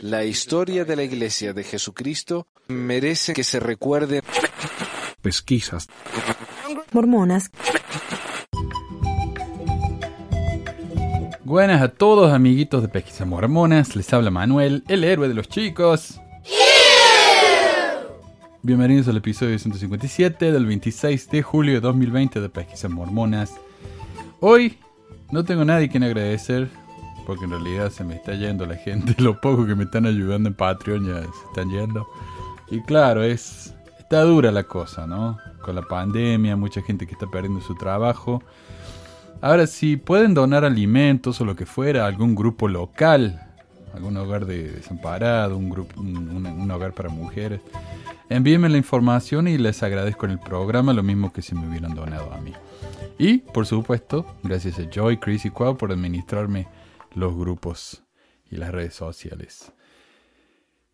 La historia de la Iglesia de Jesucristo merece que se recuerde. Pesquisas. Mormonas. Buenas a todos, amiguitos de Pesquisas Mormonas. Les habla Manuel, el héroe de los chicos. Bienvenidos al episodio 157 del 26 de julio de 2020 de Pesquisas Mormonas. Hoy no tengo nadie quien agradecer, porque en realidad se me está yendo la gente. Lo poco que me están ayudando en Patreon ya se están yendo. Y claro, es está dura la cosa, ¿no? Con la pandemia, mucha gente que está perdiendo su trabajo. Ahora, si pueden donar alimentos o lo que fuera a algún grupo local, algún hogar de desamparado, un, grupo, un, un hogar para mujeres, envíenme la información y les agradezco en el programa lo mismo que si me hubieran donado a mí. Y, por supuesto, gracias a Joy, Chris y Quao por administrarme los grupos y las redes sociales.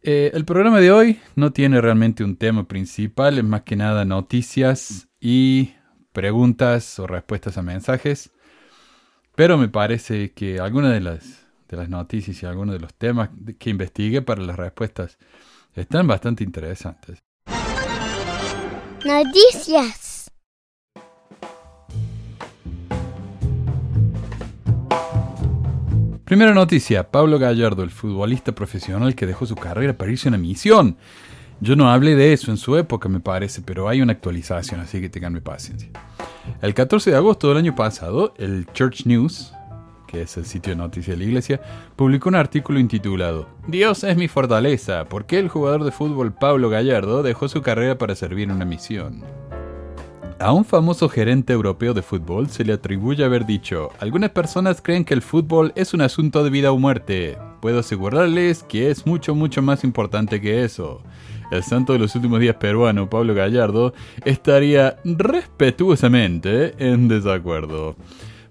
Eh, el programa de hoy no tiene realmente un tema principal, es más que nada noticias y preguntas o respuestas a mensajes. Pero me parece que algunas de las, de las noticias y algunos de los temas que investigué para las respuestas están bastante interesantes. Noticias. Primera noticia, Pablo Gallardo, el futbolista profesional que dejó su carrera para irse a una misión. Yo no hablé de eso en su época, me parece, pero hay una actualización, así que tenganme paciencia. El 14 de agosto del año pasado, el Church News, que es el sitio de noticias de la iglesia, publicó un artículo intitulado Dios es mi fortaleza, ¿por qué el jugador de fútbol Pablo Gallardo dejó su carrera para servir en una misión? A un famoso gerente europeo de fútbol se le atribuye haber dicho, algunas personas creen que el fútbol es un asunto de vida o muerte. Puedo asegurarles que es mucho, mucho más importante que eso. El santo de los últimos días peruano, Pablo Gallardo, estaría respetuosamente en desacuerdo.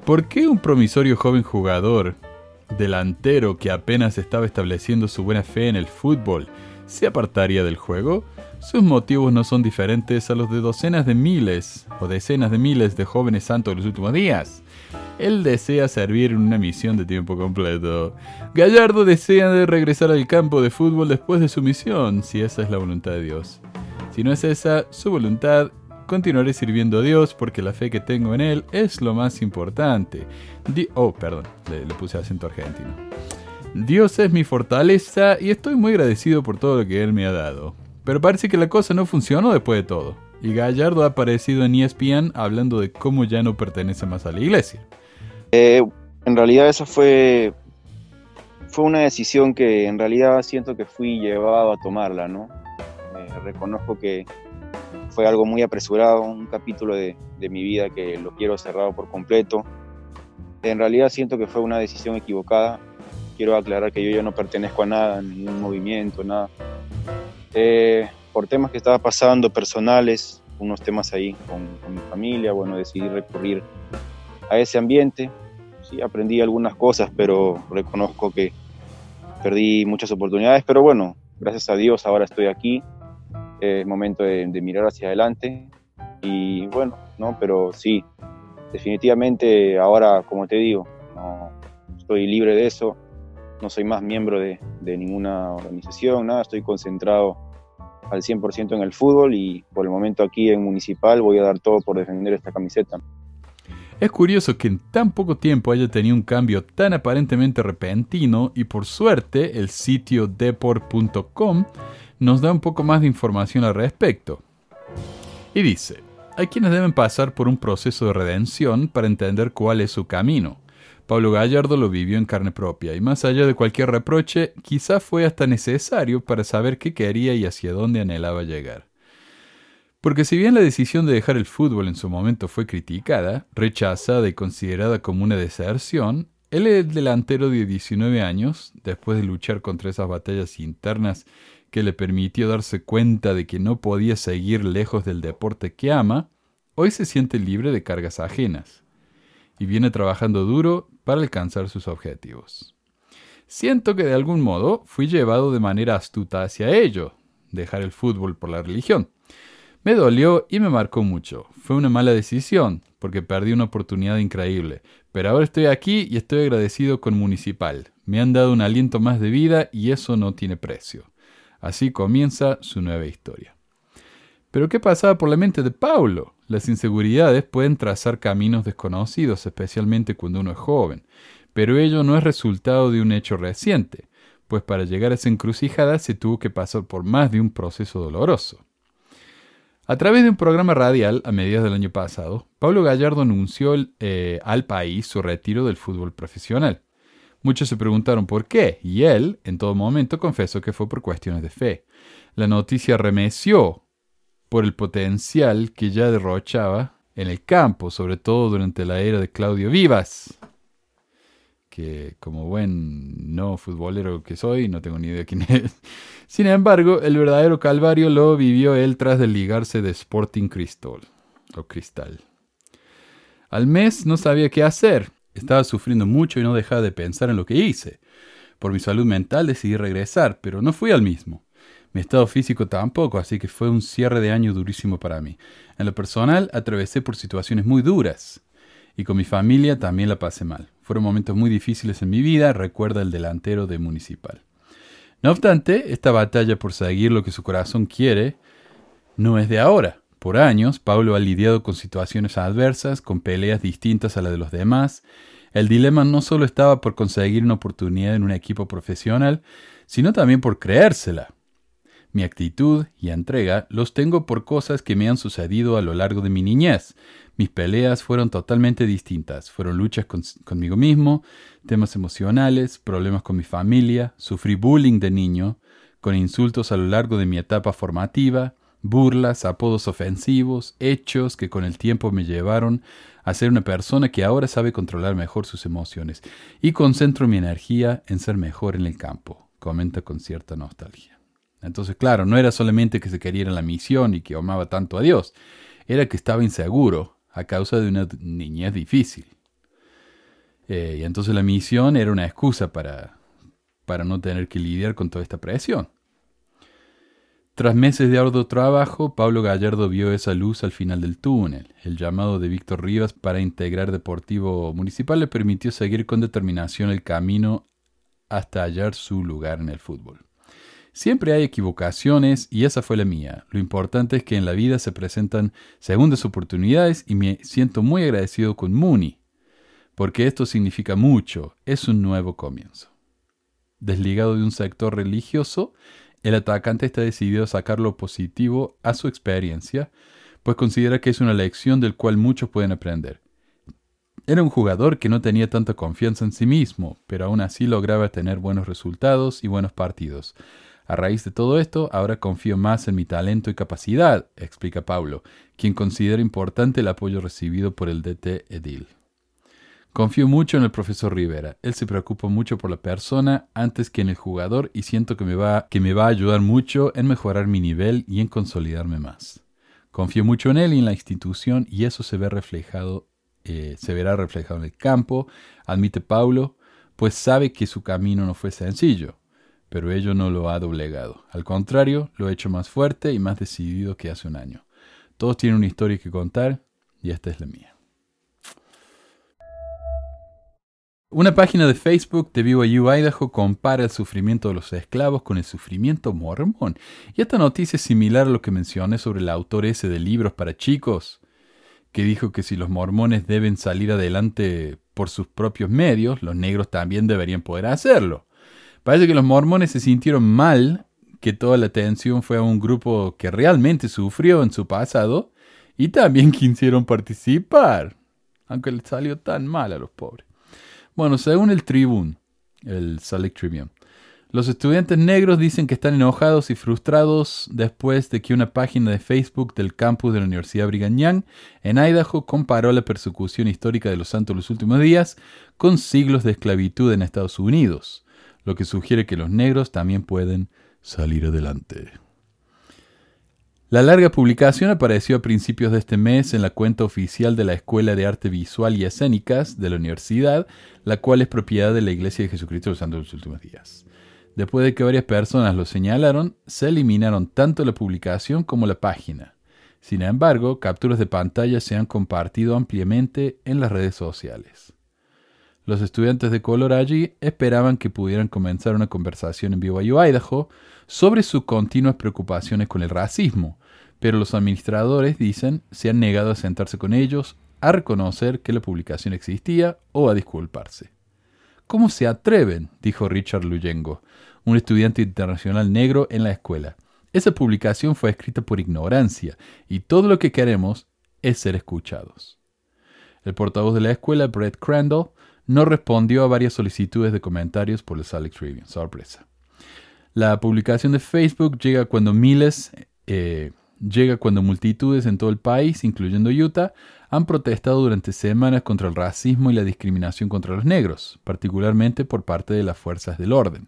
¿Por qué un promisorio joven jugador, delantero que apenas estaba estableciendo su buena fe en el fútbol, se apartaría del juego? Sus motivos no son diferentes a los de docenas de miles o decenas de miles de jóvenes santos de los últimos días. Él desea servir en una misión de tiempo completo. Gallardo desea de regresar al campo de fútbol después de su misión, si esa es la voluntad de Dios. Si no es esa su voluntad, continuaré sirviendo a Dios porque la fe que tengo en Él es lo más importante. oh, perdón, le, le puse acento argentino. Dios es mi fortaleza y estoy muy agradecido por todo lo que Él me ha dado. Pero parece que la cosa no funcionó después de todo. Y Gallardo ha aparecido en ESPN hablando de cómo ya no pertenece más a la iglesia. Eh, en realidad esa fue, fue una decisión que en realidad siento que fui llevado a tomarla, ¿no? Eh, reconozco que fue algo muy apresurado, un capítulo de, de mi vida que lo quiero cerrado por completo. En realidad siento que fue una decisión equivocada. Quiero aclarar que yo ya no pertenezco a nada, ningún movimiento, nada eh, por temas que estaba pasando, personales, unos temas ahí con, con, mi familia, bueno, decidí recurrir a ese ambiente. Sí, aprendí algunas cosas, pero reconozco que perdí muchas oportunidades, pero bueno, gracias a Dios ahora estoy aquí. Es momento de, de mirar hacia adelante y bueno, ¿no? Pero sí, definitivamente ahora, como te digo, no, estoy libre de eso, no soy más miembro de, ninguna organización, nada, estoy concentrado al 100% en el fútbol y por el momento aquí en Municipal voy a dar todo por defender esta camiseta. Es curioso que en tan poco tiempo haya tenido un cambio tan aparentemente repentino y por suerte el sitio deport.com nos da un poco más de información al respecto. Y dice, hay quienes deben pasar por un proceso de redención para entender cuál es su camino. Pablo Gallardo lo vivió en carne propia y más allá de cualquier reproche, quizá fue hasta necesario para saber qué quería y hacia dónde anhelaba llegar. Porque si bien la decisión de dejar el fútbol en su momento fue criticada, rechazada y considerada como una deserción, él el delantero de 19 años, después de luchar contra esas batallas internas que le permitió darse cuenta de que no podía seguir lejos del deporte que ama, hoy se siente libre de cargas ajenas y viene trabajando duro para alcanzar sus objetivos. Siento que de algún modo fui llevado de manera astuta hacia ello, dejar el fútbol por la religión. Me dolió y me marcó mucho. Fue una mala decisión, porque perdí una oportunidad increíble. Pero ahora estoy aquí y estoy agradecido con Municipal. Me han dado un aliento más de vida y eso no tiene precio. Así comienza su nueva historia. Pero ¿qué pasaba por la mente de Paulo? Las inseguridades pueden trazar caminos desconocidos, especialmente cuando uno es joven, pero ello no es resultado de un hecho reciente, pues para llegar a esa encrucijada se tuvo que pasar por más de un proceso doloroso. A través de un programa radial a mediados del año pasado, Pablo Gallardo anunció eh, al país su retiro del fútbol profesional. Muchos se preguntaron por qué, y él, en todo momento, confesó que fue por cuestiones de fe. La noticia remeció por el potencial que ya derrochaba en el campo, sobre todo durante la era de Claudio Vivas, que como buen no futbolero que soy, no tengo ni idea quién es. Sin embargo, el verdadero calvario lo vivió él tras desligarse de Sporting Cristal, Cristal. Al mes no sabía qué hacer, estaba sufriendo mucho y no dejaba de pensar en lo que hice. Por mi salud mental decidí regresar, pero no fui al mismo. Mi estado físico tampoco, así que fue un cierre de año durísimo para mí. En lo personal, atravesé por situaciones muy duras. Y con mi familia también la pasé mal. Fueron momentos muy difíciles en mi vida, recuerda el delantero de Municipal. No obstante, esta batalla por seguir lo que su corazón quiere no es de ahora. Por años, Pablo ha lidiado con situaciones adversas, con peleas distintas a las de los demás. El dilema no solo estaba por conseguir una oportunidad en un equipo profesional, sino también por creérsela. Mi actitud y entrega los tengo por cosas que me han sucedido a lo largo de mi niñez. Mis peleas fueron totalmente distintas. Fueron luchas conmigo mismo, temas emocionales, problemas con mi familia, sufrí bullying de niño, con insultos a lo largo de mi etapa formativa, burlas, apodos ofensivos, hechos que con el tiempo me llevaron a ser una persona que ahora sabe controlar mejor sus emociones y concentro mi energía en ser mejor en el campo, comenta con cierta nostalgia. Entonces, claro, no era solamente que se quería la misión y que amaba tanto a Dios, era que estaba inseguro a causa de una niñez difícil. Eh, y entonces la misión era una excusa para, para no tener que lidiar con toda esta presión. Tras meses de arduo trabajo, Pablo Gallardo vio esa luz al final del túnel. El llamado de Víctor Rivas para integrar Deportivo Municipal le permitió seguir con determinación el camino hasta hallar su lugar en el fútbol. Siempre hay equivocaciones y esa fue la mía. Lo importante es que en la vida se presentan segundas oportunidades y me siento muy agradecido con Muni, porque esto significa mucho, es un nuevo comienzo. Desligado de un sector religioso, el atacante está decidido a sacar lo positivo a su experiencia, pues considera que es una lección del cual muchos pueden aprender. Era un jugador que no tenía tanta confianza en sí mismo, pero aún así lograba tener buenos resultados y buenos partidos. A raíz de todo esto, ahora confío más en mi talento y capacidad, explica Paulo, quien considera importante el apoyo recibido por el DT Edil. Confío mucho en el profesor Rivera. Él se preocupa mucho por la persona antes que en el jugador y siento que me va, que me va a ayudar mucho en mejorar mi nivel y en consolidarme más. Confío mucho en él y en la institución y eso se ve reflejado, eh, se verá reflejado en el campo, admite Paulo, pues sabe que su camino no fue sencillo pero ello no lo ha doblegado. Al contrario, lo ha hecho más fuerte y más decidido que hace un año. Todos tienen una historia que contar y esta es la mía. Una página de Facebook de BYU Idaho compara el sufrimiento de los esclavos con el sufrimiento mormón. Y esta noticia es similar a lo que mencioné sobre el autor ese de libros para chicos, que dijo que si los mormones deben salir adelante por sus propios medios, los negros también deberían poder hacerlo. Parece que los mormones se sintieron mal que toda la atención fue a un grupo que realmente sufrió en su pasado y también quisieron participar, aunque les salió tan mal a los pobres. Bueno, según el Tribune, el Select Tribune, los estudiantes negros dicen que están enojados y frustrados después de que una página de Facebook del campus de la Universidad Brigham Young en Idaho comparó la persecución histórica de los santos los últimos días con siglos de esclavitud en Estados Unidos lo que sugiere que los negros también pueden salir adelante. La larga publicación apareció a principios de este mes en la cuenta oficial de la Escuela de Arte Visual y Escénicas de la universidad, la cual es propiedad de la Iglesia de Jesucristo de los Santos de los Últimos Días. Después de que varias personas lo señalaron, se eliminaron tanto la publicación como la página. Sin embargo, capturas de pantalla se han compartido ampliamente en las redes sociales. Los estudiantes de color allí esperaban que pudieran comenzar una conversación en BYU Idaho sobre sus continuas preocupaciones con el racismo, pero los administradores, dicen, se han negado a sentarse con ellos, a reconocer que la publicación existía o a disculparse. ¿Cómo se atreven? dijo Richard Luyengo, un estudiante internacional negro en la escuela. Esa publicación fue escrita por ignorancia y todo lo que queremos es ser escuchados. El portavoz de la escuela, Brett Crandall, no respondió a varias solicitudes de comentarios por el Salt Tribune. Sorpresa. La publicación de Facebook llega cuando miles, eh, llega cuando multitudes en todo el país, incluyendo Utah, han protestado durante semanas contra el racismo y la discriminación contra los negros, particularmente por parte de las fuerzas del orden.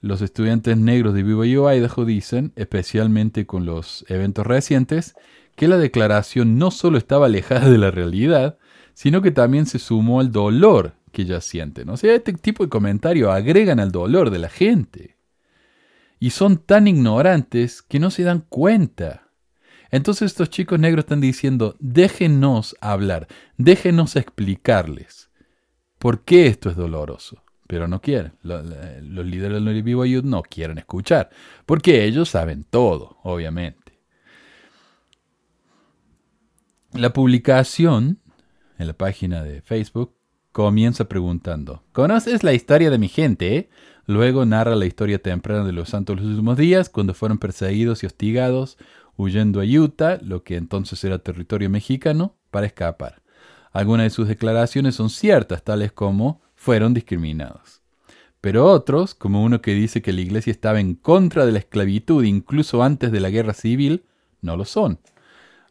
Los estudiantes negros de BYU Idaho dicen, especialmente con los eventos recientes, que la declaración no solo estaba alejada de la realidad, sino que también se sumó al dolor que ellas sienten. O sea, este tipo de comentarios agregan al dolor de la gente. Y son tan ignorantes que no se dan cuenta. Entonces estos chicos negros están diciendo, déjenos hablar, déjenos explicarles por qué esto es doloroso pero no quieren. Los, líderes del BYU no quieren escuchar, porque ellos saben todo, obviamente. La publicación en la página de Facebook comienza preguntando, ¿conoces la historia de mi gente? Luego narra la historia temprana de los santos los últimos días, cuando fueron perseguidos y hostigados, huyendo a Utah, lo que entonces era territorio mexicano, para escapar. Algunas de sus declaraciones son ciertas, tales como fueron discriminados. Pero otros, como uno que dice que la iglesia estaba en contra de la esclavitud incluso antes de la guerra civil, no lo son.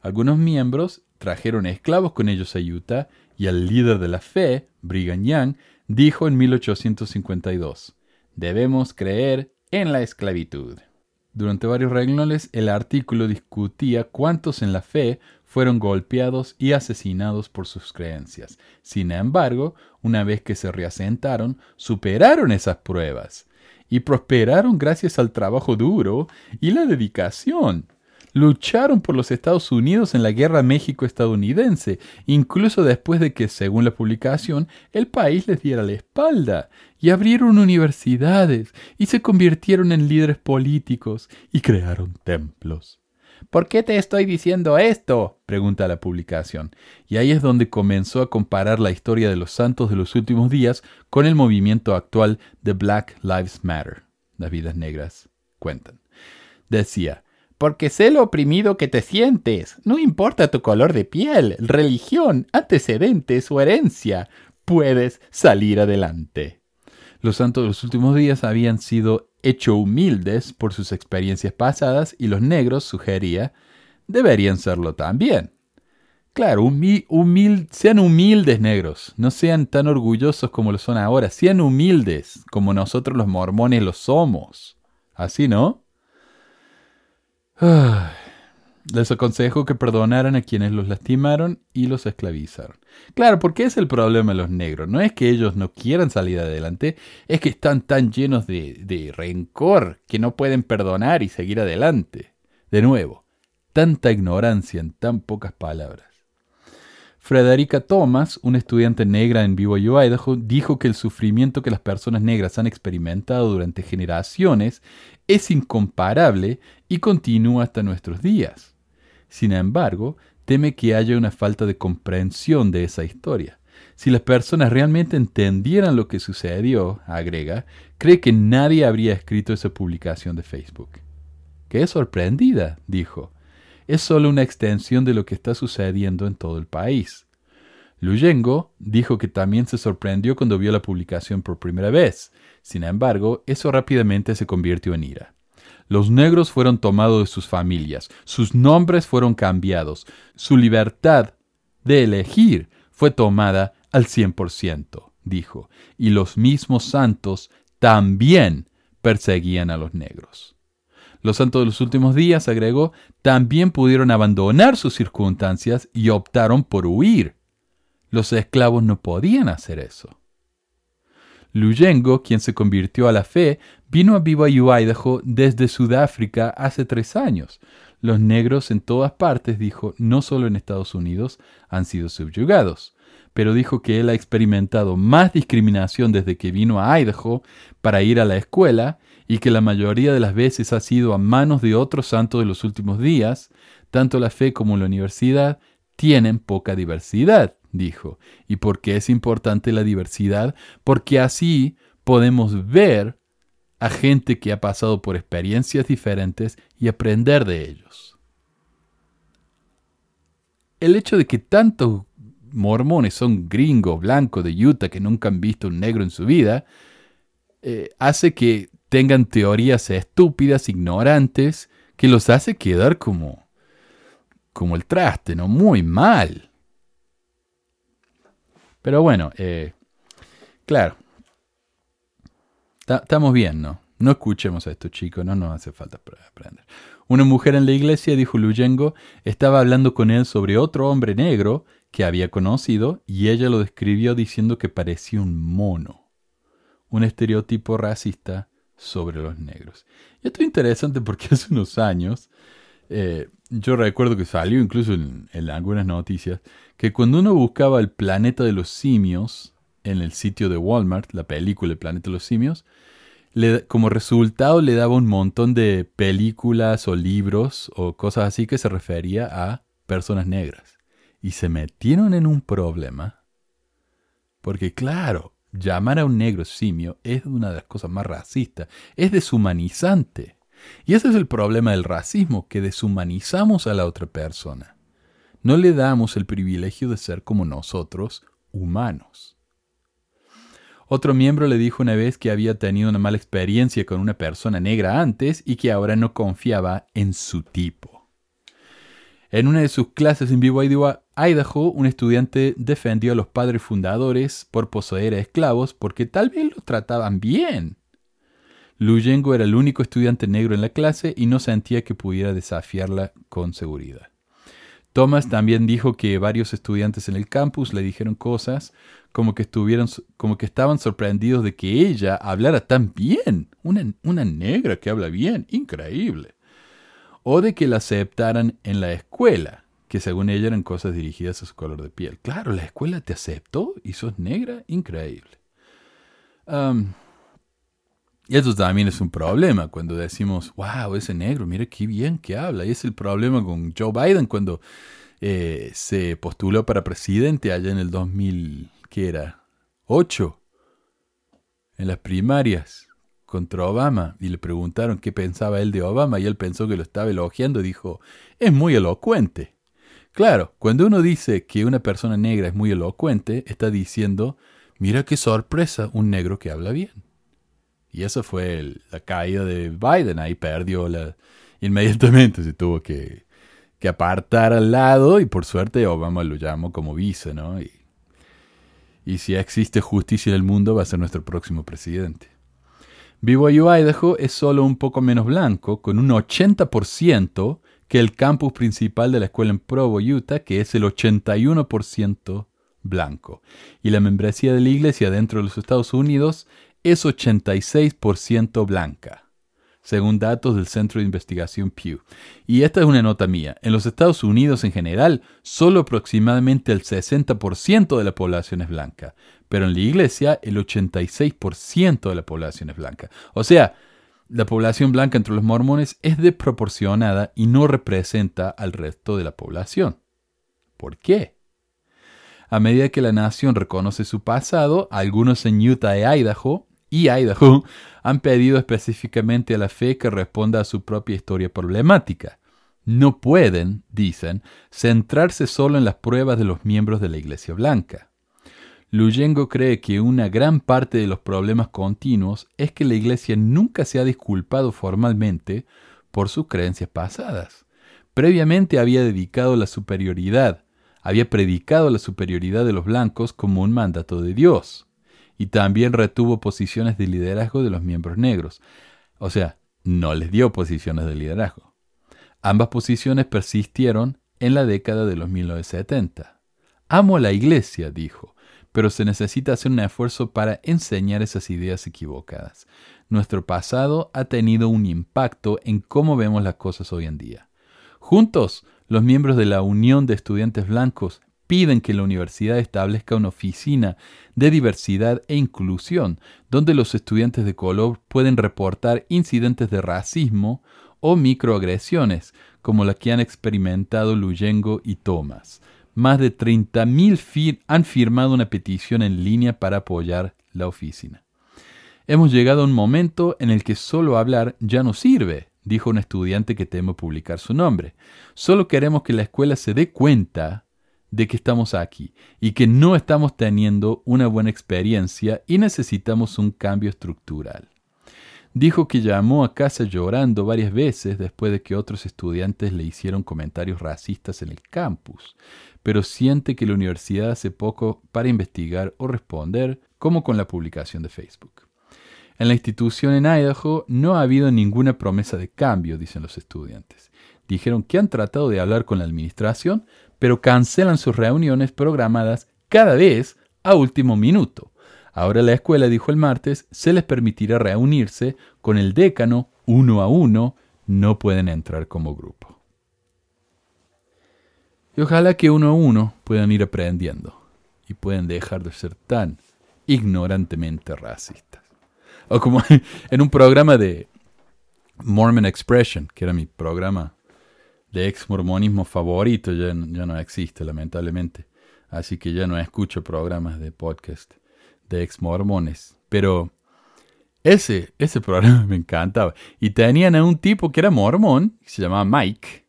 Algunos miembros trajeron esclavos con ellos a Utah y el líder de la fe, Brigham Young, dijo en 1852, debemos creer en la esclavitud. Durante varios renglones el artículo discutía cuántos en la fe fueron golpeados y asesinados por sus creencias. Sin embargo, una vez que se reasentaron, superaron esas pruebas y prosperaron gracias al trabajo duro y la dedicación. Lucharon por los Estados Unidos en la Guerra México-estadounidense, incluso después de que, según la publicación, el país les diera la espalda, y abrieron universidades, y se convirtieron en líderes políticos, y crearon templos. ¿Por qué te estoy diciendo esto? pregunta la publicación. Y ahí es donde comenzó a comparar la historia de los santos de los últimos días con el movimiento actual de Black Lives Matter. Las vidas negras cuentan. Decía, porque sé lo oprimido que te sientes. No importa tu color de piel, religión, antecedentes o herencia, puedes salir adelante. Los santos de los últimos días habían sido hecho humildes por sus experiencias pasadas y los negros, sugería, deberían serlo también. Claro, sean humildes negros, no sean tan orgullosos como lo son ahora, sean humildes como nosotros los mormones lo somos. Así, ¿no? Les aconsejo que perdonaran a quienes los lastimaron y los esclavizaron. Claro, porque es el problema de los negros. No es que ellos no quieran salir adelante, es que están tan llenos de, de rencor que no pueden perdonar y seguir adelante. De nuevo, tanta ignorancia en tan pocas palabras. Frederica Thomas, una estudiante negra en BYU, Idaho, dijo que el sufrimiento que las personas negras han experimentado durante generaciones es incomparable y continúa hasta nuestros días. Sin embargo, teme que haya una falta de comprensión de esa historia. Si las personas realmente entendieran lo que sucedió, agrega, cree que nadie habría escrito esa publicación de Facebook. Qué sorprendida, dijo. Es solo una extensión de lo que está sucediendo en todo el país. Luyengo dijo que también se sorprendió cuando vio la publicación por primera vez. Sin embargo, eso rápidamente se convirtió en ira. Los negros fueron tomados de sus familias, sus nombres fueron cambiados, su libertad de elegir fue tomada al 100%, dijo, y los mismos santos también perseguían a los negros. Los santos de los últimos días, agregó, también pudieron abandonar sus circunstancias y optaron por huir. Los esclavos no podían hacer eso. Luyengo, quien se convirtió a la fe, vino a BYU Idaho desde Sudáfrica hace tres años. Los negros en todas partes, dijo, no solo en Estados Unidos, han sido subyugados, pero dijo que él ha experimentado más discriminación desde que vino a Idaho para ir a la escuela y que la mayoría de las veces ha sido a manos de otros santos de los últimos días, tanto la fe como la universidad tienen poca diversidad, dijo. ¿Y por qué es importante la diversidad? Porque así podemos ver a gente que ha pasado por experiencias diferentes y aprender de ellos. El hecho de que tantos mormones son gringos, blancos de Utah que nunca han visto un negro en su vida, eh, hace que tengan teorías estúpidas, ignorantes, que los hace quedar como, como el traste, ¿no? Muy mal. Pero bueno, eh, claro, estamos bien, ¿no? No escuchemos a estos chicos, no nos hace falta aprender. Una mujer en la iglesia, dijo Luyengo, estaba hablando con él sobre otro hombre negro que había conocido y ella lo describió diciendo que parecía un mono. Un estereotipo racista sobre los negros. Y esto es interesante porque hace unos años, eh, yo recuerdo que salió incluso en, en algunas noticias, que cuando uno buscaba el planeta de los simios en el sitio de Walmart, la película El planeta de los simios, como resultado le daba un montón de películas o libros o cosas así que se refería a personas negras. Y se metieron en un problema. Porque claro, llamar a un negro simio es una de las cosas más racistas, es deshumanizante. Y ese es el problema del racismo, que deshumanizamos a la otra persona. No le damos el privilegio de ser como nosotros, humanos. Otro miembro le dijo una vez que había tenido una mala experiencia con una persona negra antes y que ahora no confiaba en su tipo. En una de sus clases en vivo Idaho, un estudiante defendió a los padres fundadores por poseer a esclavos porque tal vez los trataban bien. Luyengo era el único estudiante negro en la clase y no sentía que pudiera desafiarla con seguridad. Thomas también dijo que varios estudiantes en el campus le dijeron cosas como que, estuvieron, como que estaban sorprendidos de que ella hablara tan bien. Una, una negra que habla bien, increíble. O de que la aceptaran en la escuela, que según ella eran cosas dirigidas a su color de piel. Claro, la escuela te aceptó y sos negra, increíble. y eso también es un problema cuando decimos, wow, ese negro, mira qué bien que habla. Y es el problema con Joe Biden cuando eh, se postuló para presidente allá en el 2000, ¿qué era? 8 en las primarias contra Obama y le preguntaron qué pensaba él de Obama y él pensó que lo estaba elogiando y dijo, es muy elocuente. Claro, cuando uno dice que una persona negra es muy elocuente, está diciendo, mira qué sorpresa, un negro que habla bien. Y eso fue la caída de Biden, ahí perdió la... Inmediatamente se tuvo que que apartar al lado y por suerte Obama lo llamó como vice, ¿no? Y, y si existe justicia en el mundo va a ser nuestro próximo presidente. BYU Idaho es solo un poco menos blanco, con un 80% que el campus principal de la escuela en Provo, Utah, que es el 81% blanco. Y la membresía de la iglesia dentro de los Estados Unidos es 86% blanca según datos del Centro de Investigación Pew. Y esta es una nota mía. En los Estados Unidos en general, solo aproximadamente el 60% de la población es blanca, pero en la iglesia el 86% de la población es blanca. O sea, la población blanca entre los mormones es desproporcionada y no representa al resto de la población. ¿Por qué? A medida que la nación reconoce su pasado, algunos en Utah e Idaho y Idaho han pedido específicamente a la fe que responda a su propia historia problemática. No pueden, dicen, centrarse solo en las pruebas de los miembros de la Iglesia Blanca. Luyengo cree que una gran parte de los problemas continuos es que la Iglesia nunca se ha disculpado formalmente por sus creencias pasadas. Previamente había dedicado la superioridad, había predicado la superioridad de los blancos como un mandato de Dios y también retuvo posiciones de liderazgo de los miembros negros. O sea, no les dio posiciones de liderazgo. Ambas posiciones persistieron en la década de los 1970. Amo a la iglesia, dijo, pero se necesita hacer un esfuerzo para enseñar esas ideas equivocadas. Nuestro pasado ha tenido un impacto en cómo vemos las cosas hoy en día. Juntos, los miembros de la Unión de Estudiantes Blancos piden que la universidad establezca una oficina de diversidad e inclusión, donde los estudiantes de color pueden reportar incidentes de racismo o microagresiones, como la que han experimentado Luyengo y Thomas. Más de 30.000 han firmado una petición en línea para apoyar la oficina. Hemos llegado a un momento en el que solo hablar ya no sirve, dijo un estudiante que teme publicar su nombre. Solo queremos que la escuela se dé cuenta de que estamos aquí y que no estamos teniendo una buena experiencia y necesitamos un cambio estructural. Dijo que llamó a casa llorando varias veces después de que otros estudiantes le hicieron comentarios racistas en el campus, pero siente que la universidad hace poco para investigar o responder, como con la publicación de Facebook. En la institución en Idaho no ha habido ninguna promesa de cambio, dicen los estudiantes. Dijeron que han tratado de hablar con la administración, pero cancelan sus reuniones programadas cada vez a último minuto. Ahora la escuela dijo el martes se les permitirá reunirse con el decano uno a uno, no pueden entrar como grupo. Y ojalá que uno a uno puedan ir aprendiendo y puedan dejar de ser tan ignorantemente racistas. O como en un programa de Mormon Expression, que era mi programa de ex mormonismo favorito ya, ya, no existe, lamentablemente. Así que ya no escucho programas de podcast de ex mormones. Pero ese, ese programa me encantaba. Y tenían a un tipo que era mormón, que se llamaba Mike.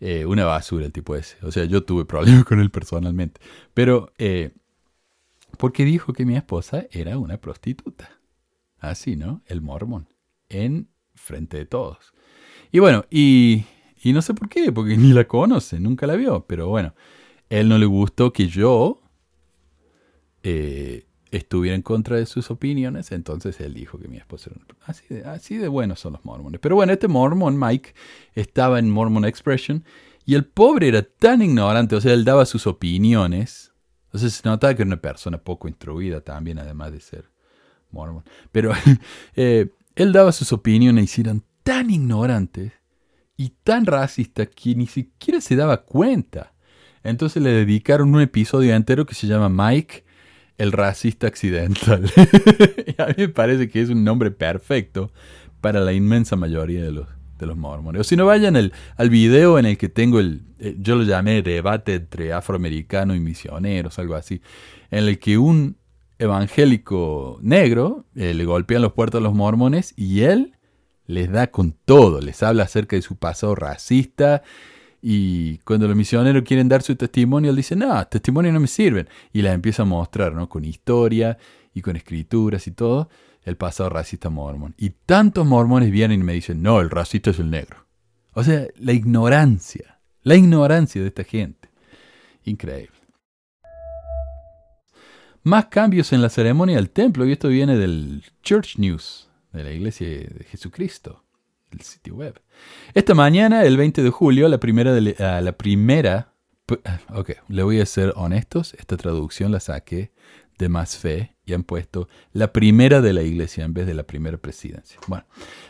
Eh, una basura el tipo ese. O sea, yo tuve problemas con él personalmente. Pero, eh, porque dijo que mi esposa era una prostituta. Así, ¿no? El mormón. En frente de todos. Y bueno, y y no sé por qué, porque ni la conoce, nunca la vio. Pero bueno, él no le gustó que yo eh, estuviera en contra de sus opiniones, entonces él dijo que mi esposa era así de, así de buenos son los mormones. Pero bueno, este mormon, Mike, estaba en Mormon Expression y el pobre era tan ignorante, o sea, él daba sus opiniones. Entonces se notaba que era una persona poco instruida también, además de ser mormon. Pero eh, él daba sus opiniones y eran tan ignorantes y tan racista que ni siquiera se daba cuenta. Entonces le dedicaron un episodio entero que se llama Mike, el racista accidental. a mí me parece que es un nombre perfecto para la inmensa mayoría de los, de los mormones. O si no, vayan al video en el que tengo el, eh, yo lo llamé debate entre afroamericano y misioneros, algo así, en el que un evangélico negro eh, le golpean los puertos a los mormones y él les da con todo, les habla acerca de su pasado racista y cuando los misioneros quieren dar su testimonio, él dice, no, testimonios no me sirven. Y les empieza a mostrar, ¿no? Con historia y con escrituras y todo, el pasado racista mormón. Y tantos mormones vienen y me dicen, no, el racista es el negro. O sea, la ignorancia, la ignorancia de esta gente. Increíble. Más cambios en la ceremonia del templo, y esto viene del Church News de la Iglesia de Jesucristo, el sitio web. Esta mañana, el 20 de julio, la primera, de, ah, la primera, ok, le voy a ser honestos, esta traducción la saqué de más fe y han puesto la primera de la iglesia en vez de la primera presidencia. Bueno,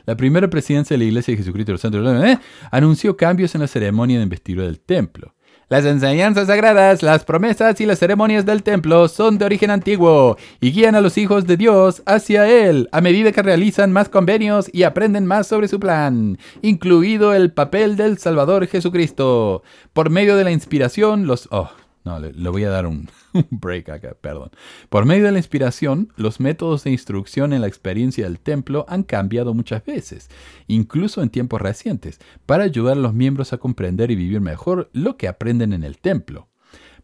la primera presidencia de la iglesia de Jesucristo de los Santos eh, anunció cambios en la ceremonia de investidura del templo. Las enseñanzas sagradas, las promesas y las ceremonias del templo son de origen antiguo y guían a los hijos de Dios hacia Él a medida que realizan más convenios y aprenden más sobre su plan, incluido el papel del Salvador Jesucristo. Por medio de la inspiración, los... Oh, no, le, voy a dar un, break acá, perdón. Por medio de la inspiración, los métodos de instrucción en la experiencia del templo han cambiado muchas veces, incluso en tiempos recientes, para ayudar a los miembros a comprender y vivir mejor lo que aprenden en el templo.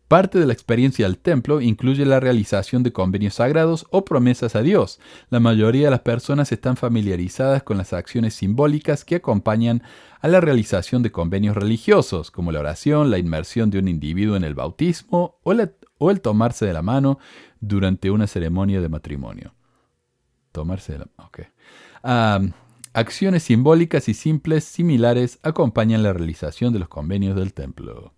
Parte de la experiencia del templo incluye la realización de convenios sagrados o promesas a Dios. La mayoría de las personas están familiarizadas con las acciones simbólicas que acompañan a la realización de convenios religiosos, como la oración, la inmersión de un individuo en el bautismo o, el tomarse de la mano durante una ceremonia de matrimonio. Tomarse de la mano. acciones simbólicas y simples similares acompañan la realización de los convenios del templo.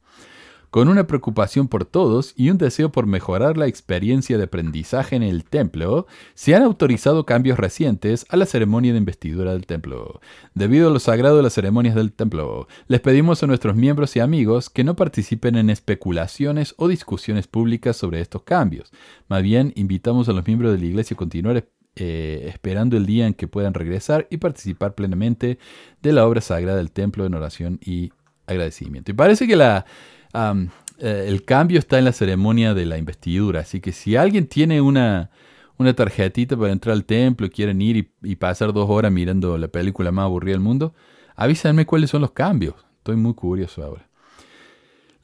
Con una preocupación por todos y un deseo por mejorar la experiencia de aprendizaje en el templo, se han autorizado cambios recientes a la ceremonia de investidura del templo. Debido a lo sagrado de las ceremonias del templo, les pedimos a nuestros miembros y amigos que no participen en especulaciones o discusiones públicas sobre estos cambios. Más bien, invitamos a los miembros de la iglesia a continuar eh, esperando el día en que puedan regresar y participar plenamente de la obra sagrada del templo en oración y agradecimiento. Y parece que la, eh, el cambio está en la ceremonia de la investidura, así que si alguien tiene una, una tarjetita para entrar al templo y quieren ir y, pasar dos horas mirando la película más aburrida del mundo, avísenme cuáles son los cambios. Estoy muy curioso ahora.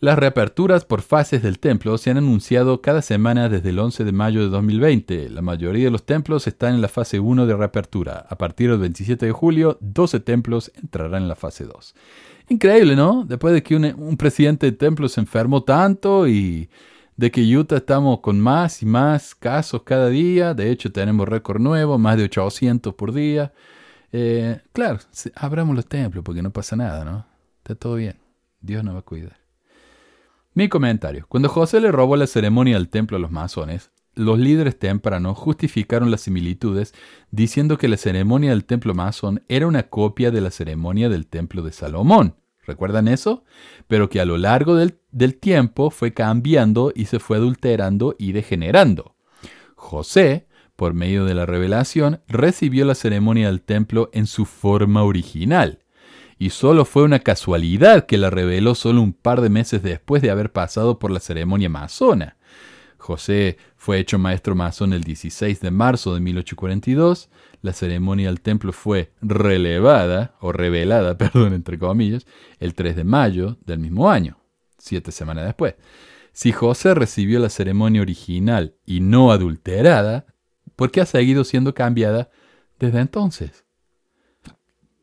Las reaperturas por fases del templo se han anunciado cada semana desde el 11 de mayo de 2020. La mayoría de los templos están en la fase 1 de reapertura. A partir del 27 de julio, 12 templos entrarán en la fase 2. Increíble, ¿no? Después de que un, presidente de templo se enfermó tanto y de que Utah estamos con más y más casos cada día. De hecho, tenemos récord nuevo, más de 800 por día. Eh, claro, abramos los templos porque no pasa nada, ¿no? Está todo bien. Dios nos va a cuidar. Mi comentario. Cuando José le robó la ceremonia del templo a los masones, los líderes tempranos justificaron las similitudes diciendo que la ceremonia del templo masón era una copia de la ceremonia del templo de Salomón. ¿Recuerdan eso? Pero que a lo largo del, del tiempo fue cambiando y se fue adulterando y degenerando. José, por medio de la revelación, recibió la ceremonia del templo en su forma original y solo fue una casualidad que la reveló solo un par de meses después de haber pasado por la ceremonia masona. José fue hecho maestro masón el 16 de marzo de 1842, la ceremonia del templo fue relevada, o revelada, perdón, entre comillas, el 3 de mayo del mismo año, siete semanas después. Si José recibió la ceremonia original y no adulterada, ¿por qué ha seguido siendo cambiada desde entonces?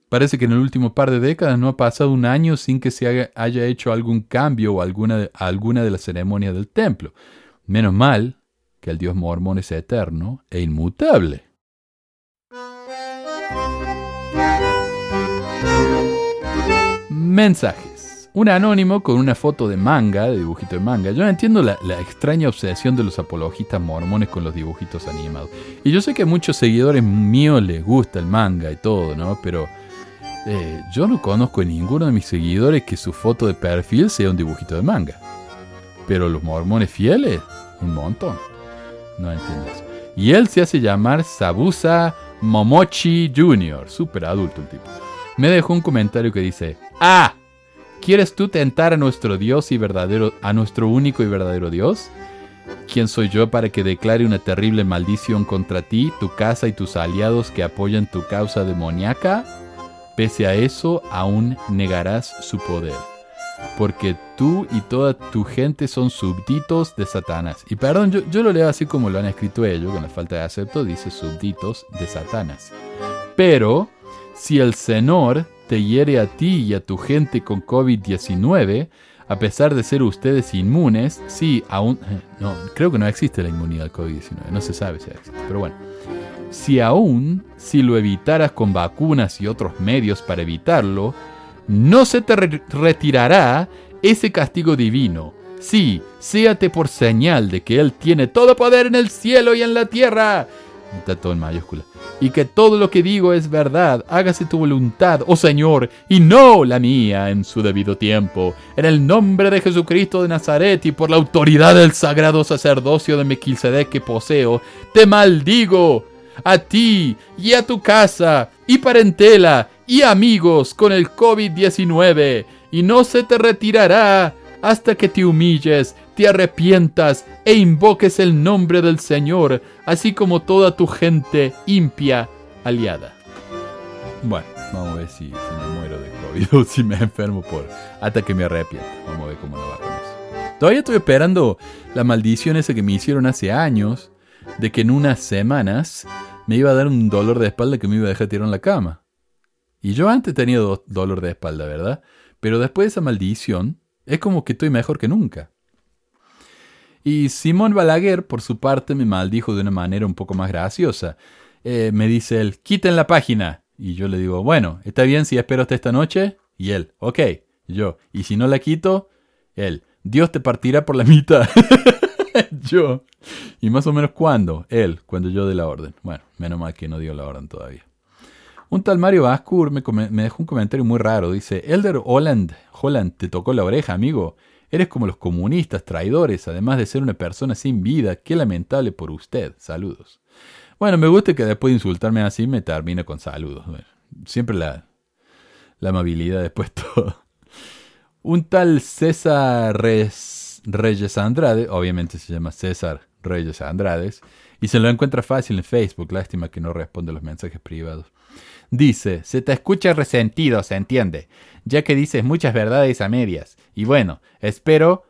Parece que en el último par de décadas no ha pasado un año sin que se haya hecho algún cambio o alguna de, alguna de las ceremonias del templo. Menos mal que el dios mormón es eterno e inmutable. Mensajes. Un anónimo con una foto de manga, de dibujito de manga. Yo no entiendo la, extraña obsesión de los apologistas mormones con los dibujitos animados. Y yo sé que a muchos seguidores míos les gusta el manga y todo, ¿no? Pero eh, yo no conozco a ninguno de mis seguidores que su foto de perfil sea un dibujito de manga. Pero los mormones fieles, un montón. No entiendes. Y él se hace llamar Sabusa Momochi Jr., súper adulto el tipo. Me dejó un comentario que dice, ¡Ah! ¿Quieres tú tentar a nuestro Dios y verdadero, a nuestro único y verdadero Dios? ¿Quién soy yo para que declare una terrible maldición contra ti, tu casa y tus aliados que apoyan tu causa demoníaca? Pese a eso, aún negarás su poder, porque tú y toda tu gente son súbditos de Satanás. Y perdón, yo, lo leo así como lo han escrito ellos, con la falta de acepto, dice súbditos de Satanás. Pero, si el Señor te hiere a ti y a tu gente con COVID-19, a pesar de ser ustedes inmunes, sí, aún... Eh, no, creo que no existe la inmunidad al COVID-19, no se sabe si existe, pero bueno. Si aún, si lo evitaras con vacunas y otros medios para evitarlo, no se te retirará ese castigo divino. Sí, séate por señal de que Él tiene todo poder en el cielo y en la tierra. Y que todo lo que digo es verdad. Hágase tu voluntad, oh Señor, y no la mía en su debido tiempo. En el nombre de Jesucristo de Nazaret y por la autoridad del sagrado sacerdocio de Mequisedec que poseo, te maldigo a ti y a tu casa y parentela y amigos con el COVID-19 y no se te retirará hasta que te humilles, te arrepientas e invoques el nombre del Señor, así como toda tu gente impia aliada. Bueno, vamos a ver si, me muero de COVID o si me enfermo por hasta que me arrepienta. Vamos a ver cómo nos va con eso. Todavía estoy esperando la maldición esa que me hicieron hace años de que en unas semanas me iba a dar un dolor de espalda que me iba a dejar tirado en la cama. Y yo antes tenía dolor de espalda, ¿verdad? Pero después de esa maldición, es como que estoy mejor que nunca. Y Simón Balaguer, por su parte, me maldijo de una manera un poco más graciosa. Eh, me dice él, quiten la página. Y yo le digo, bueno, ¿está bien si espero hasta esta noche? Y él, ok. yo, ¿y si no la quito? Él, Dios te partirá por la mitad. yo. ¿Y más o menos cuándo? Él, cuando yo dé la orden. Bueno, menos mal que no dio la orden todavía. Un tal Mario Baskur me, dejó un comentario muy raro. Dice, Elder Holland, Holland, te tocó la oreja, amigo. Eres como los comunistas, traidores, además de ser una persona sin vida. Qué lamentable por usted. Saludos. Bueno, me gusta que después de insultarme así me termine con saludos. siempre la, la amabilidad después todo. Un tal César Reyes Andrade, obviamente se llama César Reyes Andrades, y se lo encuentra fácil en Facebook, lástima que no responde los mensajes privados. Dice, se te escucha resentido, se entiende, ya que dices muchas verdades a medias. Y bueno, espero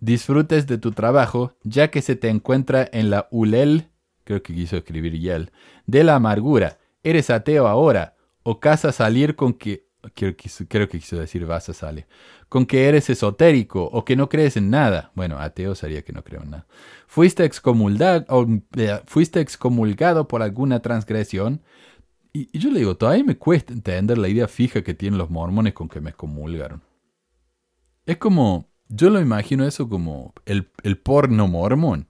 disfrutes de tu trabajo, ya que se te encuentra en la ULEL, creo que quiso escribir YEL, de la amargura. Eres ateo ahora, o casa salir con que... Creo, creo que quiso decir vas a salir. Con que eres esotérico o que no crees en nada. Bueno, ateo sería que no creo en nada. Fuiste excomulgado, eh, fuiste excomulgado por alguna transgresión y, yo le digo, todavía me cuesta entender la idea fija que tienen los mormones con que me excomulgaron. Es como, yo lo imagino eso como el, el porno mormón.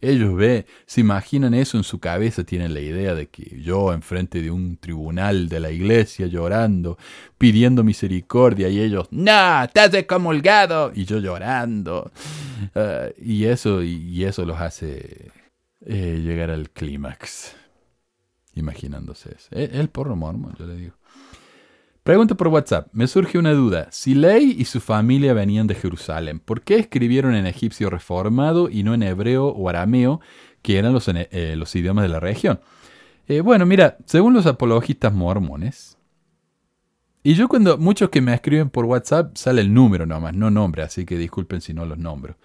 Ellos ve, se imaginan eso en su cabeza, tienen la idea de que yo enfrente de un tribunal de la iglesia llorando, pidiendo misericordia y ellos, no, estás excomulgado y yo llorando. Ah, y eso y, eso los hace eh, llegar al clímax imaginándose eso. E, el porro mormón, yo le digo. Pregunta por WhatsApp. Me surge una duda. Si Ley y su familia venían de Jerusalén, ¿por qué escribieron en egipcio reformado y no en hebreo o arameo, que eran los, eh, los idiomas de la región? Eh, bueno, mira, según los apologistas mormones, y yo cuando muchos que me escriben por WhatsApp sale el número nomás, no nombre, así que disculpen si no los nombro.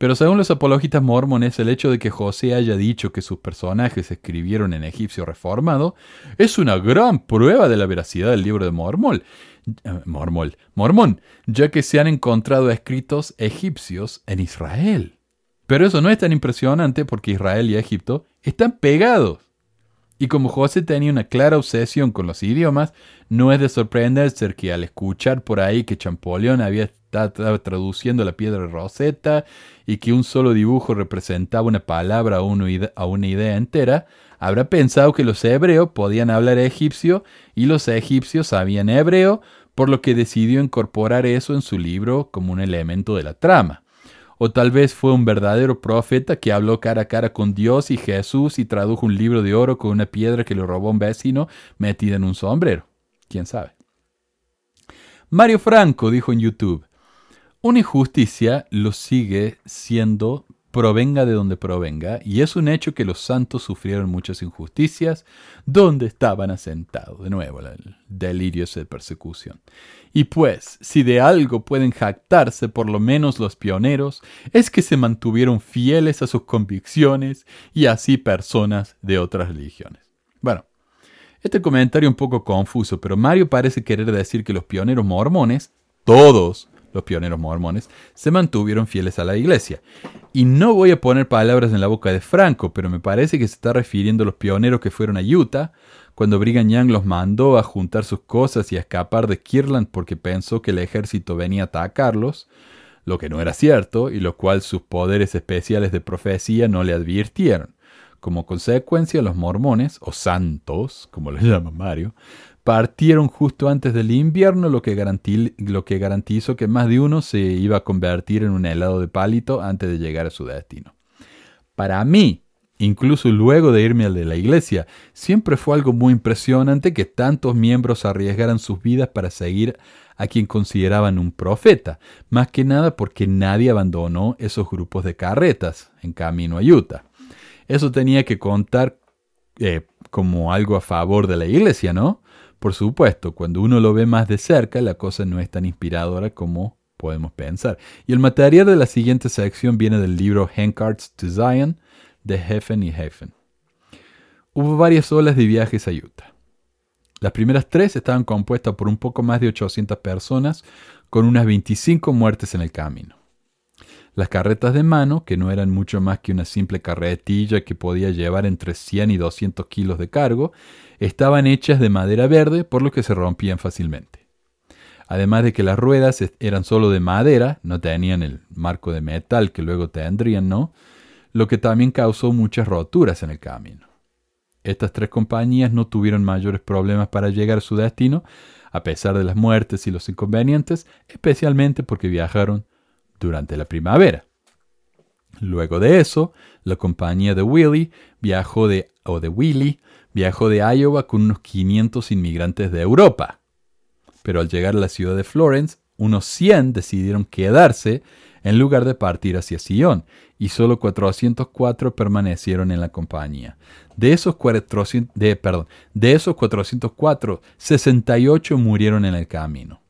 Pero según los apologistas mormones, el hecho de que José haya dicho que sus personajes escribieron en egipcio reformado es una gran prueba de la veracidad del libro de Mormón. Eh, Mormol, Mormón, ya que se han encontrado escritos egipcios en Israel. Pero eso no es tan impresionante porque Israel y Egipto están pegados. Y como José tenía una clara obsesión con los idiomas, no es de sorprenderse que al escuchar por ahí que Champollion había estado traduciendo la piedra roseta y que un solo dibujo representaba una palabra o una idea entera, habrá pensado que los hebreos podían hablar egipcio y los egipcios sabían hebreo, por lo que decidió incorporar eso en su libro como un elemento de la trama. O tal vez fue un verdadero profeta que habló cara a cara con Dios y Jesús y tradujo un libro de oro con una piedra que le robó un vecino metida en un sombrero. ¿Quién sabe? Mario Franco dijo en YouTube, una injusticia lo sigue siendo provenga de donde provenga, y es un hecho que los santos sufrieron muchas injusticias donde estaban asentados. De nuevo, el delirio de persecución. Y pues, si de algo pueden jactarse por lo menos los pioneros, es que se mantuvieron fieles a sus convicciones y así personas de otras religiones. Bueno, este comentario un poco confuso, pero Mario parece querer decir que los pioneros mormones, todos, los pioneros mormones, se mantuvieron fieles a la iglesia. Y no voy a poner palabras en la boca de Franco, pero me parece que se está refiriendo a los pioneros que fueron a Utah, cuando Brigham Young los mandó a juntar sus cosas y a escapar de Kirtland porque pensó que el ejército venía a atacarlos, lo que no era cierto, y lo cual sus poderes especiales de profecía no le advirtieron. Como consecuencia, los mormones, o santos, como les llama Mario, partieron justo antes del invierno, lo que, lo que garantizó que más de uno se iba a convertir en un helado de palito antes de llegar a su destino. Para mí, incluso luego de irme al de la iglesia, siempre fue algo muy impresionante que tantos miembros arriesgaran sus vidas para seguir a quien consideraban un profeta, más que nada porque nadie abandonó esos grupos de carretas en camino a Utah. Eso tenía que contar eh, como algo a favor de la iglesia, ¿no? Por supuesto, cuando uno lo ve más de cerca, la cosa no es tan inspiradora como podemos pensar. Y el material de la siguiente sección viene del libro Handcards to Zion de Heffen y Heffen. Hubo varias olas de viajes a Utah. Las primeras tres estaban compuestas por un poco más de 800 personas, con unas 25 muertes en el camino. Las carretas de mano, que no eran mucho más que una simple carretilla que podía llevar entre 100 y 200 kilos de cargo, estaban hechas de madera verde, por lo que se rompían fácilmente. además de que las ruedas eran solo de madera, no tenían el marco de metal que luego tendrían, ¿no? Lo que también causó muchas roturas en el camino. Estas tres compañías no tuvieron mayores problemas para llegar a su destino, a pesar de las muertes y los inconvenientes, especialmente porque viajaron durante la primavera. Luego de eso, la compañía de Willie viajó de, o de Willy viajó de Iowa con unos 500 inmigrantes de Europa. Pero al llegar a la ciudad de Florence, unos 100 decidieron quedarse en lugar de partir hacia Sion, y solo 404 permanecieron en la compañía. De esos, 400, de, perdón, de esos 404, 68 murieron en el camino.